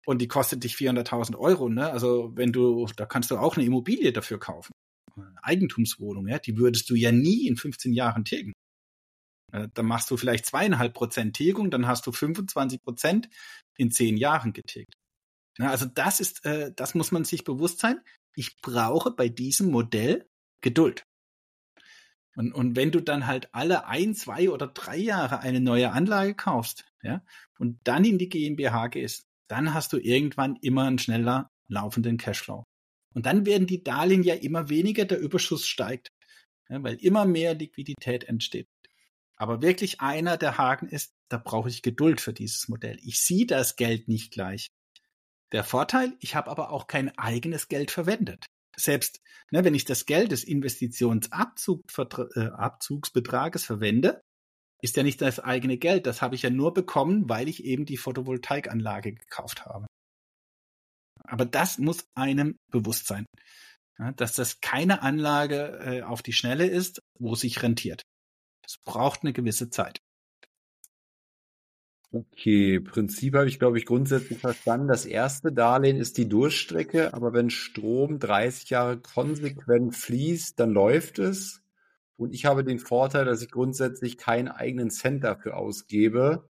Und die kostet dich 400.000 Euro. Ne? Also wenn du, da kannst du auch eine Immobilie dafür kaufen. Eine Eigentumswohnung, ja, die würdest du ja nie in 15 Jahren tilgen. Äh, dann machst du vielleicht zweieinhalb Prozent Tilgung, dann hast du 25 Prozent in zehn Jahren getilgt. Also das ist, äh, das muss man sich bewusst sein. Ich brauche bei diesem Modell Geduld. Und, und wenn du dann halt alle ein, zwei oder drei Jahre eine neue Anlage kaufst, ja, und dann in die GmbH gehst, dann hast du irgendwann immer einen schneller laufenden Cashflow. Und dann werden die Darlehen ja immer weniger, der Überschuss steigt, ja, weil immer mehr Liquidität entsteht. Aber wirklich einer der Haken ist, da brauche ich Geduld für dieses Modell. Ich sehe das Geld nicht gleich. Der Vorteil, ich habe aber auch kein eigenes Geld verwendet. Selbst ne, wenn ich das Geld des Investitionsabzugsbetrages äh, verwende, ist ja nicht das eigene Geld. Das habe ich ja nur bekommen, weil ich eben die Photovoltaikanlage gekauft habe. Aber das muss einem bewusst sein, ja, dass das keine Anlage äh, auf die Schnelle ist, wo sich rentiert. Es braucht eine gewisse Zeit. Okay, Prinzip habe ich, glaube ich, grundsätzlich verstanden. Das erste Darlehen ist die Durchstrecke, aber wenn Strom 30 Jahre konsequent fließt, dann läuft es. Und ich habe den Vorteil, dass ich grundsätzlich keinen eigenen Cent dafür ausgebe.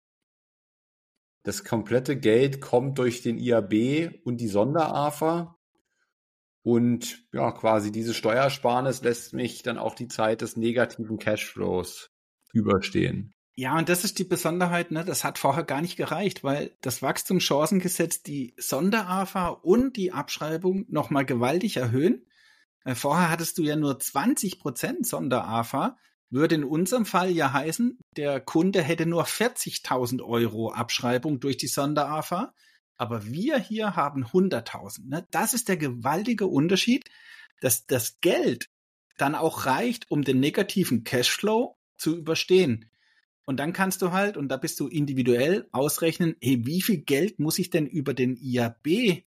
Das komplette Geld kommt durch den IAB und die Sonderafa. Und ja, quasi diese Steuersparnis lässt mich dann auch die Zeit des negativen Cashflows überstehen. Ja, und das ist die Besonderheit, ne? Das hat vorher gar nicht gereicht, weil das Wachstumschancengesetz die Sonderafa und die Abschreibung nochmal gewaltig erhöhen. Äh, vorher hattest du ja nur 20 Prozent Sonderafa. Würde in unserem Fall ja heißen, der Kunde hätte nur 40.000 Euro Abschreibung durch die Sonderafa. Aber wir hier haben 100.000. Ne? Das ist der gewaltige Unterschied, dass das Geld dann auch reicht, um den negativen Cashflow zu überstehen. Und dann kannst du halt, und da bist du individuell ausrechnen, hey, wie viel Geld muss ich denn über den IAB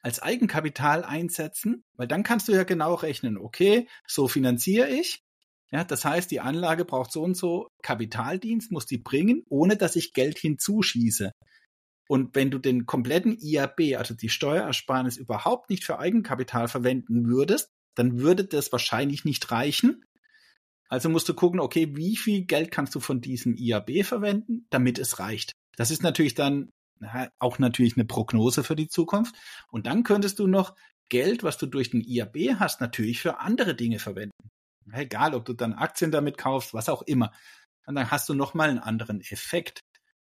als Eigenkapital einsetzen? Weil dann kannst du ja genau rechnen, okay, so finanziere ich. Ja, das heißt, die Anlage braucht so und so Kapitaldienst, muss die bringen, ohne dass ich Geld hinzuschieße. Und wenn du den kompletten IAB, also die Steuerersparnis, überhaupt nicht für Eigenkapital verwenden würdest, dann würde das wahrscheinlich nicht reichen, also musst du gucken, okay, wie viel Geld kannst du von diesem IAB verwenden, damit es reicht. Das ist natürlich dann na, auch natürlich eine Prognose für die Zukunft. Und dann könntest du noch Geld, was du durch den IAB hast, natürlich für andere Dinge verwenden. Egal, ob du dann Aktien damit kaufst, was auch immer. Und dann hast du nochmal einen anderen Effekt.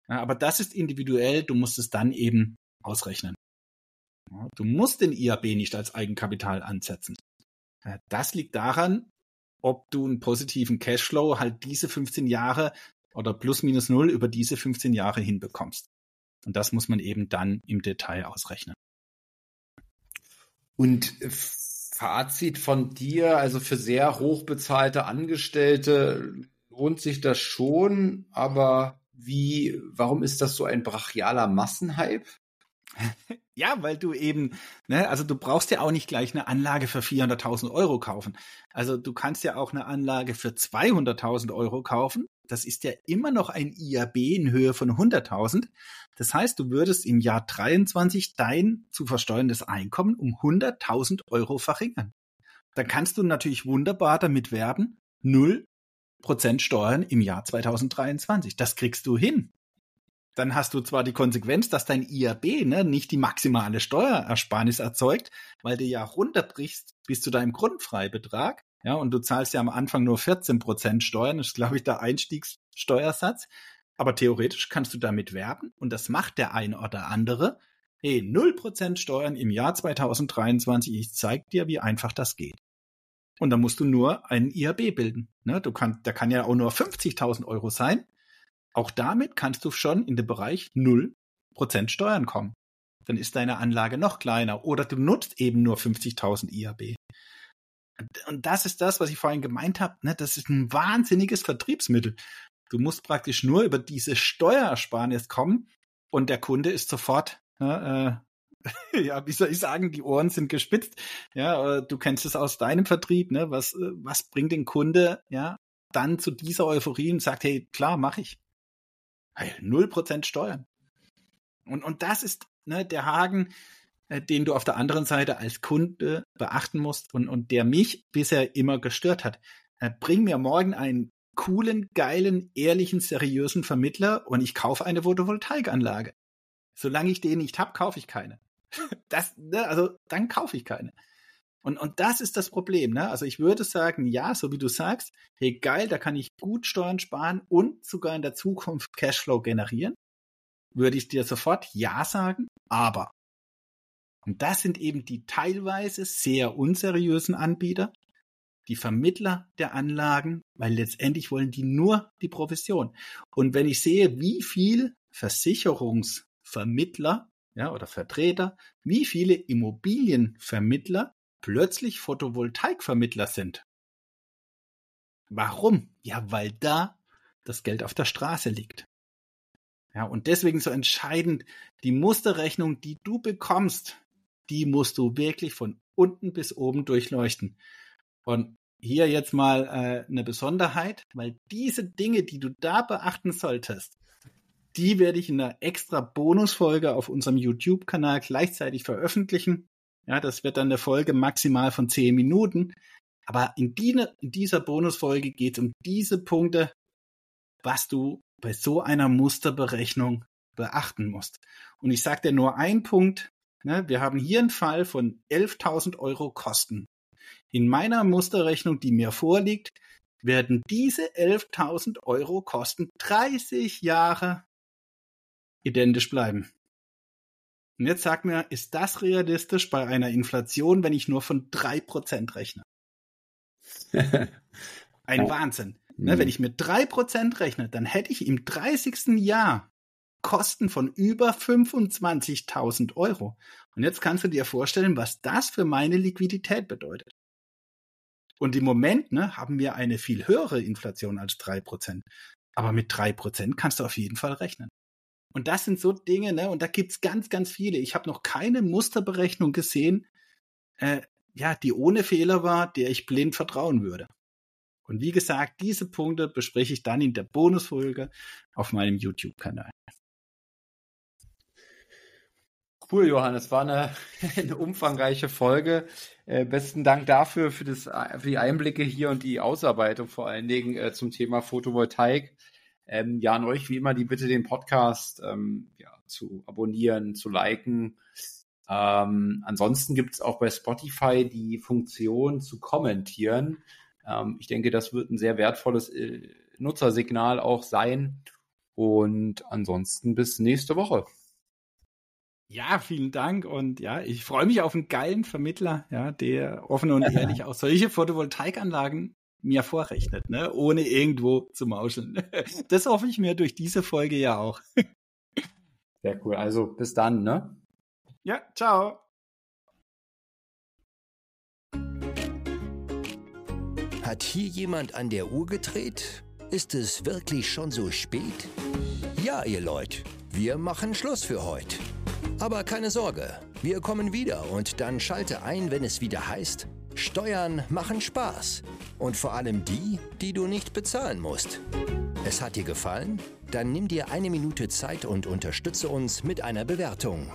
Ja, aber das ist individuell, du musst es dann eben ausrechnen. Ja, du musst den IAB nicht als Eigenkapital ansetzen. Ja, das liegt daran, ob du einen positiven Cashflow halt diese 15 Jahre oder plus minus null über diese 15 Jahre hinbekommst. Und das muss man eben dann im Detail ausrechnen. Und Fazit von dir, also für sehr hochbezahlte Angestellte lohnt sich das schon, aber wie, warum ist das so ein brachialer Massenhype? *laughs* Ja, weil du eben, ne, also du brauchst ja auch nicht gleich eine Anlage für 400.000 Euro kaufen. Also du kannst ja auch eine Anlage für 200.000 Euro kaufen. Das ist ja immer noch ein IAB in Höhe von 100.000. Das heißt, du würdest im Jahr 23 dein zu versteuerndes Einkommen um 100.000 Euro verringern. Dann kannst du natürlich wunderbar damit werben, 0% Steuern im Jahr 2023. Das kriegst du hin dann hast du zwar die Konsequenz, dass dein IAB ne, nicht die maximale Steuerersparnis erzeugt, weil du ja runterbrichst bis zu deinem Grundfreibetrag. Ja, und du zahlst ja am Anfang nur 14 Prozent Steuern. Das ist, glaube ich, der Einstiegssteuersatz. Aber theoretisch kannst du damit werben und das macht der eine oder andere. Hey, 0% Steuern im Jahr 2023. Ich zeig dir, wie einfach das geht. Und dann musst du nur einen IAB bilden. Ne? Du kannst, der kann ja auch nur 50.000 Euro sein. Auch damit kannst du schon in den Bereich 0% Steuern kommen. Dann ist deine Anlage noch kleiner oder du nutzt eben nur 50.000 IAB. Und das ist das, was ich vorhin gemeint habe. Ne? Das ist ein wahnsinniges Vertriebsmittel. Du musst praktisch nur über diese Steuersparnis kommen und der Kunde ist sofort, ne, äh, *laughs* ja, wie soll ich sagen, die Ohren sind gespitzt. Ja, äh, du kennst es aus deinem Vertrieb, ne? Was, äh, was bringt den Kunde, ja, dann zu dieser Euphorie und sagt, hey, klar, mache ich. Null Prozent Steuern. Und, und das ist ne, der Haken, äh, den du auf der anderen Seite als Kunde beachten musst und, und der mich bisher immer gestört hat. Bring mir morgen einen coolen, geilen, ehrlichen, seriösen Vermittler und ich kaufe eine Photovoltaikanlage. Solange ich den nicht hab, kaufe ich keine. Das, ne, also dann kaufe ich keine. Und, und das ist das Problem. Ne? Also ich würde sagen, ja, so wie du sagst, hey geil, da kann ich gut Steuern sparen und sogar in der Zukunft Cashflow generieren. Würde ich dir sofort ja sagen, aber. Und das sind eben die teilweise sehr unseriösen Anbieter, die Vermittler der Anlagen, weil letztendlich wollen die nur die Provision. Und wenn ich sehe, wie viel Versicherungsvermittler ja, oder Vertreter, wie viele Immobilienvermittler plötzlich Photovoltaikvermittler sind. Warum? Ja, weil da das Geld auf der Straße liegt. Ja, und deswegen so entscheidend, die Musterrechnung, die du bekommst, die musst du wirklich von unten bis oben durchleuchten. Und hier jetzt mal äh, eine Besonderheit, weil diese Dinge, die du da beachten solltest, die werde ich in einer extra Bonusfolge auf unserem YouTube-Kanal gleichzeitig veröffentlichen. Ja, das wird dann eine Folge maximal von zehn Minuten. Aber in, die, in dieser Bonusfolge geht es um diese Punkte, was du bei so einer Musterberechnung beachten musst. Und ich sage dir nur einen Punkt. Ne, wir haben hier einen Fall von 11.000 Euro Kosten. In meiner Musterrechnung, die mir vorliegt, werden diese 11.000 Euro Kosten 30 Jahre identisch bleiben. Und jetzt sag mir, ist das realistisch bei einer Inflation, wenn ich nur von drei Prozent rechne? *laughs* Ein. Wahnsinn. Ne, mhm. wenn ich mit drei Prozent rechne, dann hätte ich im 30. Jahr Kosten von über 25.000 Euro. Und jetzt kannst du dir vorstellen, was das für meine Liquidität bedeutet. Und im Moment ne, haben wir eine viel höhere Inflation als drei Prozent. Aber mit drei Prozent kannst du auf jeden Fall rechnen. Und das sind so Dinge, ne? Und da gibt's ganz, ganz viele. Ich habe noch keine Musterberechnung gesehen, äh, ja, die ohne Fehler war, der ich blind vertrauen würde. Und wie gesagt, diese Punkte bespreche ich dann in der Bonusfolge auf meinem YouTube-Kanal. Cool, Johannes. War eine, *laughs* eine umfangreiche Folge. Äh, besten Dank dafür, für, das, für die Einblicke hier und die Ausarbeitung vor allen Dingen äh, zum Thema Photovoltaik. Ähm, ja, an euch wie immer die Bitte, den Podcast ähm, ja, zu abonnieren, zu liken. Ähm, ansonsten gibt es auch bei Spotify die Funktion zu kommentieren. Ähm, ich denke, das wird ein sehr wertvolles äh, Nutzersignal auch sein. Und ansonsten bis nächste Woche. Ja, vielen Dank und ja, ich freue mich auf einen geilen Vermittler, ja, der offen und ehrlich *laughs* auch solche Photovoltaikanlagen mir vorrechnet, ne? ohne irgendwo zu mauscheln. *laughs* Das hoffe ich mir durch diese Folge ja auch. *laughs* Sehr cool. Also bis dann, ne? Ja, ciao. Hat hier jemand an der Uhr gedreht? Ist es wirklich schon so spät? Ja, ihr Leute, wir machen Schluss für heute. Aber keine Sorge, wir kommen wieder und dann schalte ein, wenn es wieder heißt, Steuern machen Spaß. Und vor allem die, die du nicht bezahlen musst. Es hat dir gefallen? Dann nimm dir eine Minute Zeit und unterstütze uns mit einer Bewertung.